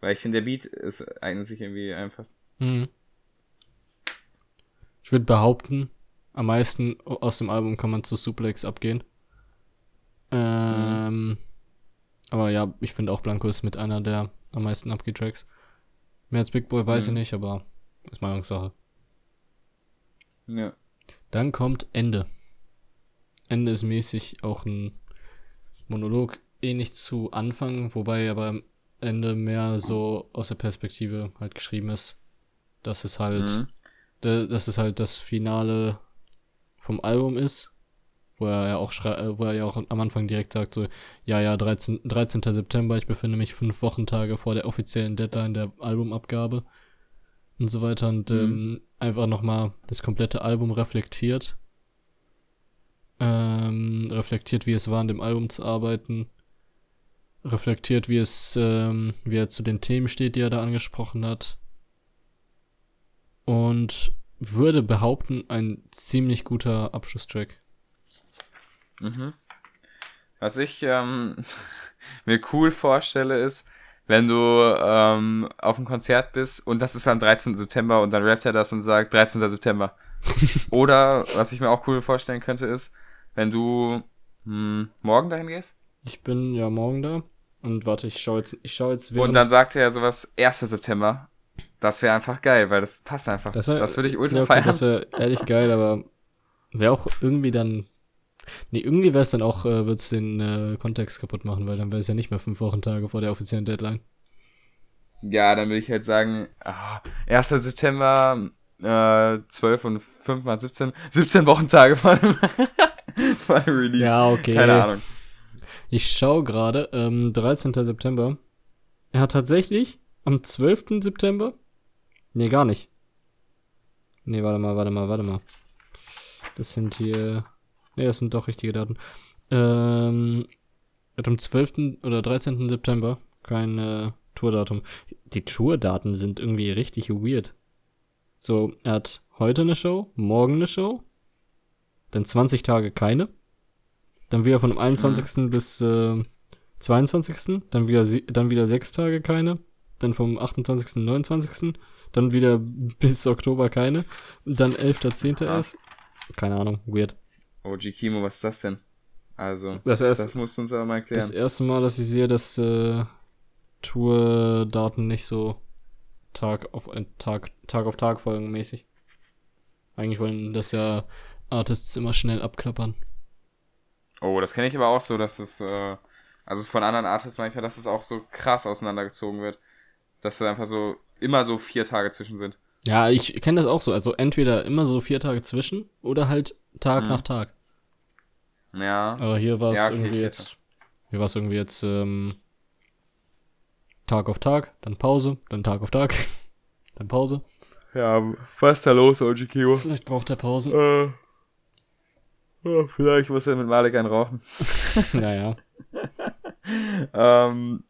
Weil ich finde, der Beat ist, eignet sich irgendwie einfach. Mhm. Ich würde behaupten, am meisten aus dem Album kann man zu Suplex abgehen. Ähm, Aber ja, ich finde auch Blanco ist mit einer der am meisten Abgeh-Tracks. Mehr als Big Boy weiß Mhm. ich nicht, aber ist Meinungssache. Ja. Dann kommt Ende. Ende ist mäßig auch ein Monolog ähnlich zu Anfang, wobei aber Ende mehr so aus der Perspektive halt geschrieben ist. dass es halt, Mhm. da- dass es halt das Finale vom Album ist, wo er ja auch wo er ja auch am Anfang direkt sagt so, ja, ja, 13, 13. September, ich befinde mich fünf Wochentage vor der offiziellen Deadline der Albumabgabe und so weiter und Mhm. ähm, einfach nochmal das komplette Album reflektiert. Ähm, reflektiert, wie es war, an dem Album zu arbeiten. Reflektiert, wie es, ähm, wie er zu den Themen steht, die er da angesprochen hat. Und würde behaupten, ein ziemlich guter Abschlusstrack. Mhm. Was ich ähm, mir cool vorstelle, ist, wenn du ähm, auf einem Konzert bist und das ist am 13. September und dann rappt er das und sagt 13. September. Oder was ich mir auch cool vorstellen könnte, ist, wenn du hm, morgen dahin gehst Ich bin ja morgen da. Und warte, ich schaue jetzt, ich schaue jetzt während, und dann sagt er sowas 1. September. Das wäre einfach geil, weil das passt einfach. Das Das, wär- würde ich ultra ja, okay, feiern. das wäre ehrlich geil, aber wäre auch irgendwie dann. Nee, irgendwie wäre es dann auch, äh, würde es den äh, Kontext kaputt machen, weil dann wäre es ja nicht mehr fünf Wochentage vor der offiziellen Deadline. Ja, dann würde ich halt sagen, ah, 1. September, äh, 12 und 5 mal 17, 17 Wochentage vor dem, vor dem Release. Ja, okay. Keine Ahnung. Ich schaue gerade, ähm, 13. September. Er hat tatsächlich am 12. September. Nee, gar nicht. Nee, warte mal, warte mal, warte mal. Das sind hier. Nee, das sind doch richtige Daten. Ähm, er hat am 12. oder 13. September kein äh, Tourdatum. Die Tourdaten sind irgendwie richtig weird. So, er hat heute eine Show, morgen eine Show, dann 20 Tage keine. Dann wieder von dem 21. bis äh, 22. Dann wieder, dann wieder sechs Tage keine. Dann vom 28. 29. Dann wieder bis Oktober keine. Und dann 11.10. Aha. erst. Keine Ahnung, weird. OG Kimo, was ist das denn? Also, Das, erst, das musst du uns aber mal erklären. das erste Mal, dass ich sehe, dass äh, Tour-Daten nicht so Tag auf Tag, Tag auf Tag folgen mäßig. Eigentlich wollen das ja Artists immer schnell abklappern. Oh, das kenne ich aber auch so, dass es, äh, also von anderen Artists manchmal, dass es auch so krass auseinandergezogen wird. Dass da einfach so, immer so vier Tage zwischen sind. Ja, ich kenne das auch so. Also entweder immer so vier Tage zwischen oder halt Tag Mhm. nach Tag. Ja. Aber hier war es Ja, okay, irgendwie jetzt. Hier war es irgendwie jetzt ähm, Tag auf Tag, dann Pause, dann Tag auf Tag, dann Pause. Ja, was ist da los, OG Kimo? Vielleicht braucht er Pause. Äh, ja, vielleicht muss er mit Malik einen rauchen. naja. ähm,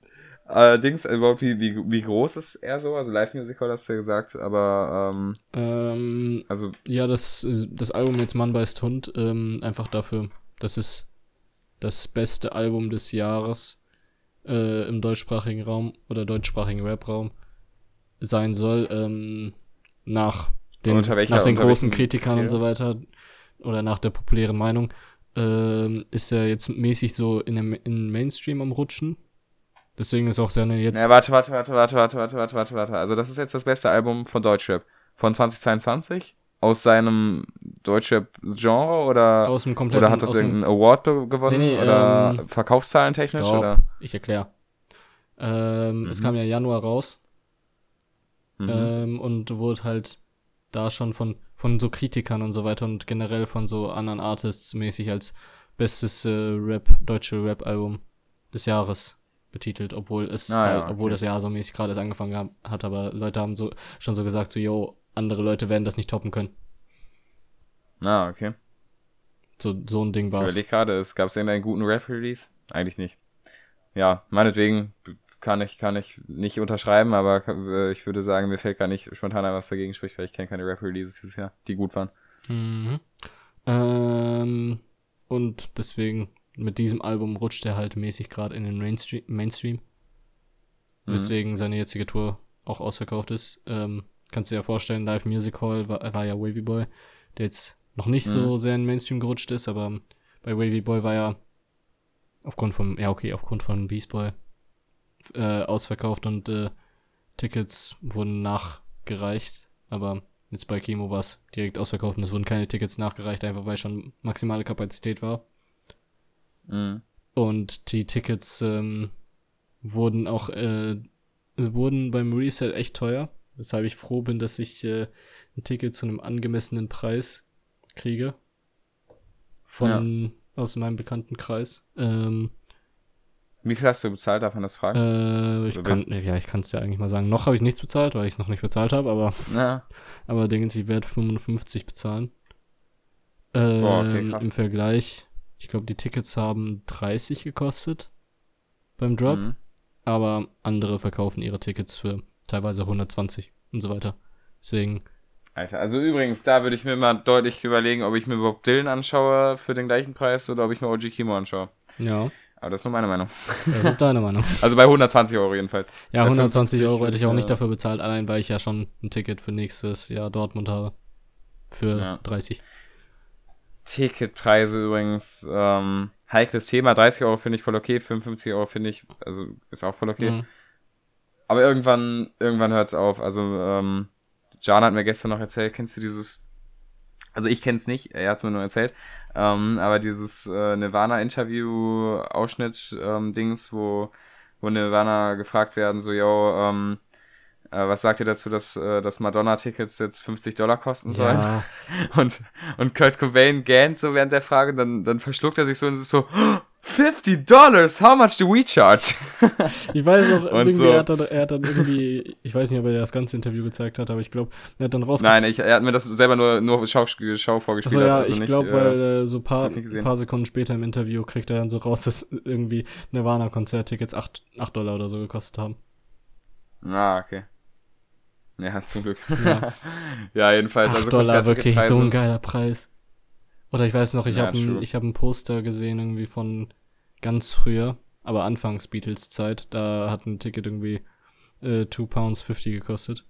allerdings, äh, überhaupt, wie, wie, wie groß ist er so? Also Live-Musical hast du ja gesagt, aber, ähm, Ähm, also, ja, das, das Album jetzt Mann beißt Hund, ähm, einfach dafür, dass es das beste Album des Jahres äh, im deutschsprachigen Raum oder deutschsprachigen Rap-Raum sein soll, ähm, nach den, nach den großen Kritikern und so weiter. Oder nach der populären Meinung, ähm, ist er jetzt mäßig so in dem in Mainstream am Rutschen. Deswegen ist auch seine jetzt. Ja, warte, warte, warte, warte, warte, warte, warte, warte, warte. Also das ist jetzt das beste Album von Deutschrap. Von 2022? Aus seinem Deutschrap-Genre oder, aus dem kompletten, oder hat das irgendeinen Award gewonnen? Nee, nee, oder ähm, Verkaufszahlen technisch? Stopp. Oder? Ich erkläre. Ähm, Es Mhm. kam ja Januar raus Mhm. ähm, und wurde halt da schon von, von so Kritikern und so weiter und generell von so anderen Artists mäßig als bestes äh, Rap, deutsche Rap-Album des Jahres betitelt, obwohl es, Ah, ja, halt, obwohl okay. das Jahr so mäßig gerade erst angefangen hat, aber Leute haben so schon so gesagt, so, yo, andere Leute werden das nicht toppen können. Ah, okay. So, so ein Ding Ich war's. überlege gerade, es gab es irgendeinen guten Rap-Release? Eigentlich nicht. Ja, meinetwegen kann ich, kann ich nicht unterschreiben, aber äh, ich würde sagen, mir fällt gar nicht spontan ein, was dagegen spricht, weil ich kenne keine Rap-Releases dieses Jahr, die gut waren. Mhm. Ähm, und deswegen, mit diesem Album rutscht er halt mäßig gerade in den Mainstream, Mainstream. Mhm. Weswegen seine jetzige Tour auch ausverkauft ist. Ähm, kannst du dir ja vorstellen, Live Music Hall war, war ja Wavy Boy, der jetzt noch nicht so sehr in den Mainstream gerutscht ist, aber bei Wavy Boy war ja aufgrund von, ja okay, aufgrund von Beast Boy äh, ausverkauft und äh, Tickets wurden nachgereicht, aber jetzt bei Kimo war es direkt ausverkauft und es wurden keine Tickets nachgereicht, einfach weil schon maximale Kapazität war. Mhm. Und die Tickets ähm, wurden auch äh, wurden beim Resale echt teuer, weshalb ich froh bin, dass ich äh, ein Ticket zu einem angemessenen Preis kriege von aus meinem bekannten Kreis. Ähm, Wie viel hast du bezahlt, darf man das fragen? äh, ich kann ja, ich kann es ja eigentlich mal sagen. Noch habe ich nichts bezahlt, weil ich es noch nicht bezahlt habe, aber Na, aber Dingens, ich werde 55 bezahlen. Ähm, Boah, okay. Im Vergleich, ich glaube, die Tickets haben 30 gekostet beim Drop. mhm. aber andere verkaufen ihre Tickets für teilweise 120 und so weiter. Deswegen, Alter, also übrigens, da würde ich mir mal deutlich überlegen, ob ich mir überhaupt Dylan anschaue für den gleichen Preis oder ob ich mir OG Kimo anschaue. ja, Aber das ist nur meine Meinung. das ist deine Meinung. Also bei 120 Euro jedenfalls. Ja, Bei 120 55 Euro hätte ich auch nicht äh, dafür bezahlt, allein weil ich ja schon ein Ticket für nächstes Jahr Dortmund habe. Für Ja. 30. Ticketpreise übrigens, ähm, heikles Thema. 30 Euro finde ich voll okay, 55 Euro finde ich, also ist auch voll okay. Mhm. Aber irgendwann, irgendwann hört's auf. Also, ähm, Jan hat mir gestern noch erzählt, kennst du dieses, also ich kenn's nicht, er hat's mir nur erzählt, ähm, aber dieses äh, Nirvana-Interview-Ausschnitt, ähm, Dings, wo, wo Nirvana gefragt werden, so, yo, ähm, äh, was sagt ihr dazu, dass, äh, dass Madonna-Tickets jetzt 50 Dollar kosten sollen? Ja, Und, und Kurt Cobain gähnt so während der Frage, dann, dann verschluckt er sich so und ist so, 50 Dollars, how much do we charge? ich weiß irgendwie, so. er, hat dann, er hat dann irgendwie, ich weiß nicht, ob er das ganze Interview gezeigt hat, aber ich glaube, er hat dann rausgefunden. Nein, ich, er hat mir das selber nur, nur Schau, Schau vorgespielt. Achso, ja, also ich glaube, äh, weil äh, so paar, nicht gesehen. paar Sekunden später im Interview kriegt er dann so raus, dass irgendwie Nirvana-Konzerttickets 8, 8 Dollar oder so gekostet haben. Ah, okay. Ja, zum Glück. Ja. ja, jedenfalls. 8 also Dollar, wirklich so ein geiler Preis. Oder ich weiß noch, ich Ja, habe ein, ich hab ein Poster gesehen irgendwie von ganz früher, aber anfangs Beatles-Zeit. Da hat ein Ticket irgendwie äh, 2 Pounds 50 gekostet.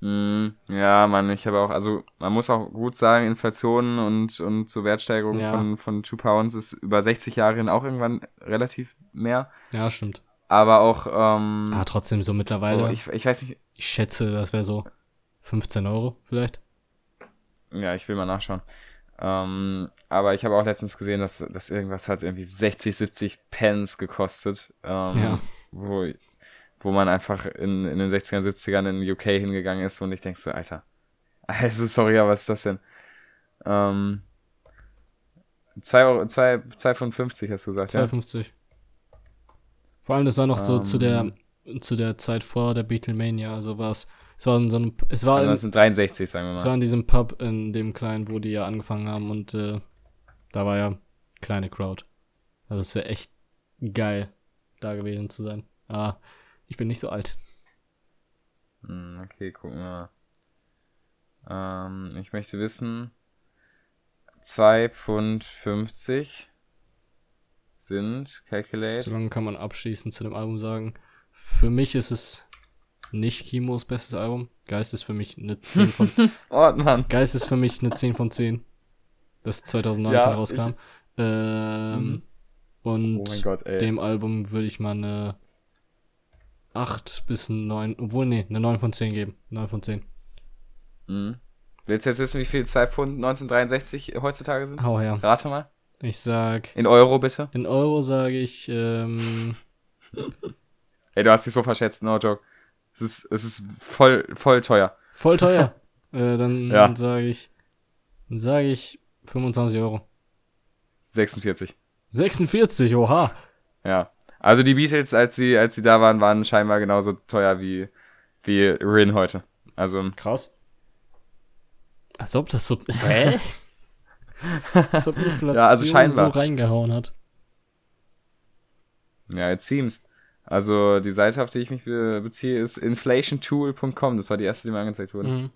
Mm, ja, man, ich habe auch, also man muss auch gut sagen, Inflation und, und so Wertsteigerung Ja. von, von 2 Pounds ist über 60 Jahre hin auch irgendwann relativ mehr. Ja, stimmt. Aber auch, ähm, Ah, trotzdem so mittlerweile. so, ich, ich, ich weiß nicht, schätze, das wäre so 15 Euro vielleicht. Ja, ich will mal nachschauen. Ähm, aber ich habe auch letztens gesehen, dass, dass irgendwas hat irgendwie 60, 70 Pence gekostet. Ähm, Ja. Wo, wo man einfach in, in den 60ern, 70ern in UK hingegangen ist und ich denk so, Alter. Also, sorry, aber was ist das denn? Ähm, 2 Euro, 2, 2,50 hast du gesagt, ja? 2,50. Vor allem, das war noch so Ähm. zu der zu der Zeit vor der Beatlemania, also war es, es war in so einem, es war Also in, das sind 63, sagen wir Es mal. war in diesem Pub, in dem kleinen, wo die ja angefangen haben und äh, da war ja kleine Crowd. Also es wäre echt geil, da gewesen zu sein. Ah, ich bin nicht so alt. Hm, okay, gucken wir mal. Ähm, ich möchte wissen, 2 Pfund 50 sind, calculate, So lange kann man abschließend zu dem Album sagen. Für mich ist es nicht Kimos bestes Album. Geist ist für mich eine 10 von Ordmann. Geist ist für mich eine 10 von 10. das 2019 Ja, rauskam. Ähm, Mhm. Und Oh Gott, dem Album würde ich mal eine 8 bis 9, obwohl, nee, eine 9 von 10 geben. 9 von 10. Mhm. Willst du jetzt wissen, wie viel zwei Pfund 1963 heutzutage sind? Hau her. Rate mal. Ich sag, In Euro bitte. in Euro sage ich, ähm, Ey, du hast dich so verschätzt, no joke. Es ist, es ist voll, voll teuer. voll teuer. äh, dann Ja. sage ich, dann sage ich 25 Euro. 46. 46, oha. Ja. Also die Beatles, als sie, als sie da waren, waren scheinbar genauso teuer wie, wie Rin heute. Also, Krass. Als ob das so. Hä? Als ob Inflation Ja, also scheinbar. so reingehauen hat. ja, it seems. Also die Seite, auf die ich mich be beziehe, ist inflationtool.com. Das war die erste, die mir angezeigt wurde. Mhm.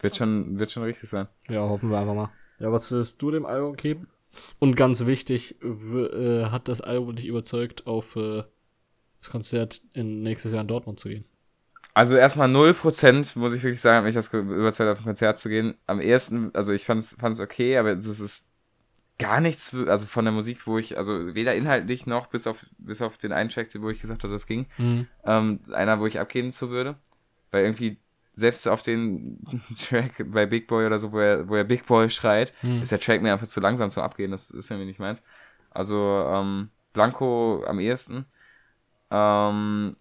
Wird schon, wird schon richtig sein. Ja, hoffen wir einfach mal. Ja, was würdest du dem Album geben? Und ganz wichtig, äh, hat das Album dich überzeugt, auf äh, das Konzert in nächstes Jahr in Dortmund zu gehen? Also erstmal 0%, muss ich wirklich sagen, hat mich das überzeugt, auf ein Konzert zu gehen. Am ersten, also ich fand es okay, aber das ist gar nichts, also von der Musik, wo ich, also weder inhaltlich noch bis auf, bis auf den einen Track, wo ich gesagt habe, das ging, Mhm. ähm, einer, wo ich abgehen zu würde. Weil irgendwie, selbst auf den Track bei Big Boy oder so, wo er, wo er Big Boy schreit, Mhm. ist der Track mir einfach zu langsam zum Abgehen. Das ist irgendwie nicht meins. Also, ähm, Blanco am ehesten. Ähm,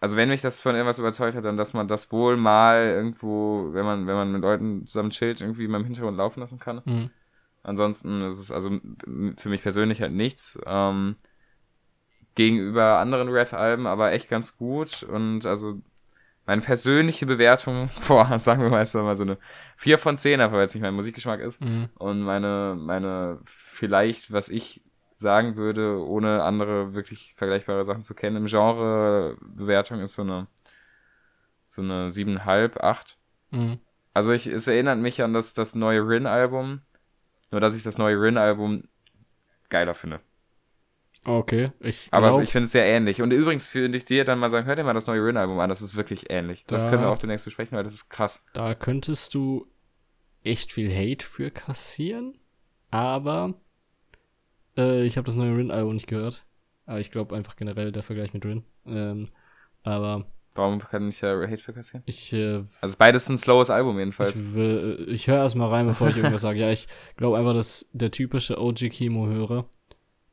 also wenn mich das von irgendwas überzeugt hat, dann, dass man das wohl mal irgendwo, wenn man, wenn man mit Leuten zusammen chillt, irgendwie mal im Hintergrund laufen lassen kann. Mhm. Ansonsten ist es also für mich persönlich halt nichts. Ähm, gegenüber anderen Rap-Alben aber echt ganz gut. Und also meine persönliche Bewertung, boah, sagen wir mal, ist mal so eine 4 von 10, einfach weil es nicht mein Musikgeschmack ist. Mhm. Und meine, meine, vielleicht, was ich sagen würde, ohne andere wirklich vergleichbare Sachen zu kennen, im Genre Bewertung ist so eine, so eine 7,5, 8. Mhm. Also ich, es erinnert mich an das, das neue Rin-Album, nur dass ich das neue Rin-Album geiler finde. Okay, ich Aber glaub, ich finde es sehr ähnlich. Und übrigens würde ich dir dann mal sagen, hör dir mal das neue Rin-Album an, das ist wirklich ähnlich. Das Da- können wir auch demnächst besprechen, weil das ist krass. da könntest du echt viel Hate für kassieren, aber äh, ich habe das neue Rin-Album nicht gehört. Aber ich glaube einfach generell der Vergleich mit Rin. Ähm, aber Warum kann ich da Hate für kassieren? ich äh, Also beides ein slowes Album jedenfalls. Ich, will, ich höre erstmal rein, bevor ich irgendwas sage. Ja, ich glaube einfach, dass der typische OG Kimo-Hörer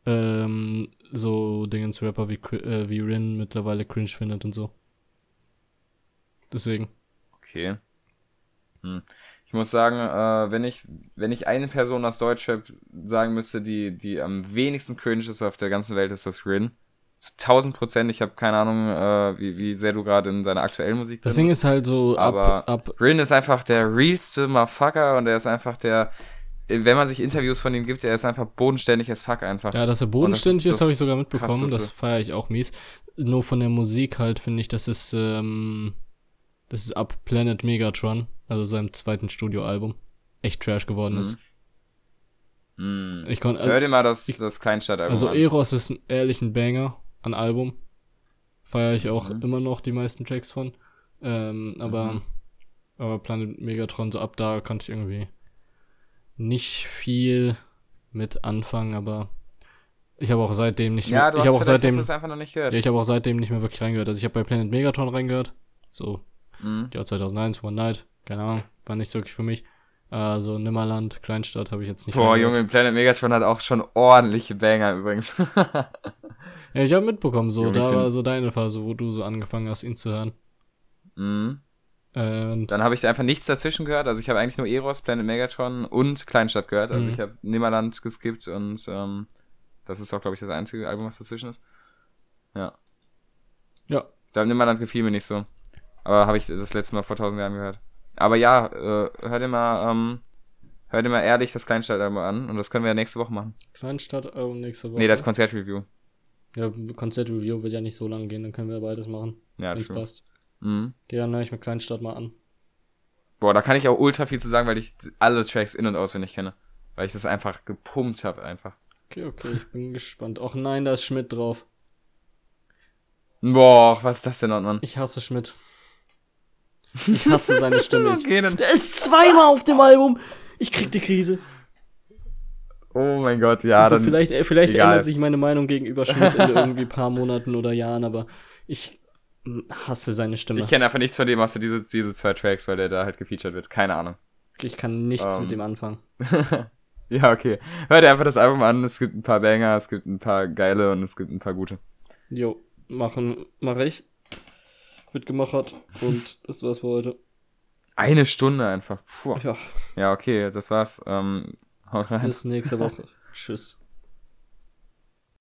ähm, so Dingens-Rapper wie, äh, wie Rin mittlerweile cringe findet und so. Deswegen. Okay. Hm. Ich muss sagen, äh, wenn ich, wenn ich eine Person aus Deutschrap sagen müsste, die, die am wenigsten cringe ist auf der ganzen Welt, ist das Rin. Zu 1000 Prozent. Ich habe keine Ahnung, äh, wie, wie sehr du gerade in seiner aktuellen Musik Das drin Ding bist. ist halt so Aber- ab, ab. Rin ist einfach der realste Motherfucker und er ist einfach der, wenn man sich Interviews von ihm gibt, er ist einfach bodenständig as fuck einfach. Ja, dass er bodenständig das ist ist, habe das ich sogar mitbekommen. Krasseste. Das feiere ich auch mies. Nur von der Musik halt finde ich, das ist, ähm, das ist ab Planet Megatron, also seinem zweiten Studioalbum, echt trash geworden Mhm. ist. Hm. Ich konnte, Hör dir mal das, ich- das Kleinstadtalbum Also an. Eros ist ein ehrlich ein Banger an Album. Feiere ich auch Mhm. immer noch die meisten Tracks von. Ähm, aber, Mhm. aber Planet Megatron, so ab da konnte ich irgendwie nicht viel mit anfangen, aber ich habe auch seitdem nicht ja, mehr. Ich habe auch seitdem. hast du es einfach noch nicht gehört. Ja, ich habe auch seitdem nicht mehr wirklich reingehört. Also ich habe bei Planet Megatron reingehört. So, Mhm. Jahr 2001, One Night. Keine Ahnung. War nicht wirklich für mich. Also Nimmerland, Kleinstadt habe ich jetzt nicht Boah. Junge, Planet Megatron hat auch schon ordentliche Banger übrigens. Ja, ich habe mitbekommen, so, Junge, da war so deine Phase, wo du so angefangen hast, ihn zu hören. mhm. Und Dann habe ich einfach nichts dazwischen gehört. Also ich habe eigentlich nur Eros, Planet Megatron und Kleinstadt gehört. Also Mhm. ich habe Nimmerland geskippt und ähm, das ist auch, glaube ich, das einzige Album, was dazwischen ist. Ja. ja, Da Nimmerland gefiel mir nicht so. Aber habe ich das letzte Mal vor tausend Jahren gehört. Aber ja, äh, hör dir mal, ähm, hör dir mal ehrlich das Kleinstadtalbum an und das können wir ja nächste Woche machen. Kleinstadt-Album nächste Woche. Nee, das Konzertreview. Ja, Konzertreview wird ja nicht so lange gehen, dann können wir beides machen, Ja, wenn's true. passt. Mhm. Okay, dann ich mir Kleinstadt mal an. Boah, da kann ich auch ultra viel zu sagen, weil ich alle Tracks in- und auswendig kenne. Weil ich das einfach gepumpt habe, einfach. Okay, okay, ich bin gespannt. Och nein, da ist Schmidt drauf. Boah, was ist das denn, Mann? Ich hasse Schmidt. Ich hasse seine Stimme. Okay, der ist zweimal auf dem Album. Ich krieg die Krise. Oh mein Gott, ja. also dann, vielleicht äh, vielleicht egal. ändert sich meine Meinung gegenüber Schmidt in irgendwie ein paar Monaten oder Jahren, aber ich mm, hasse seine Stimme. ich kenne einfach nichts von dem, außer diese, diese zwei Tracks, weil der da halt gefeatured wird. Keine Ahnung. Ich kann nichts Ähm. mit dem anfangen. ja, okay. Hör dir einfach das Album an. Es gibt ein paar Banger, es gibt ein paar geile und es gibt ein paar gute. Jo, machen, mach ich. Wird gemacht und das war's für heute. Eine Stunde einfach. Puh. Ja, Ja, okay, das war's. Ähm, haut rein. bis nächste Woche. Tschüss.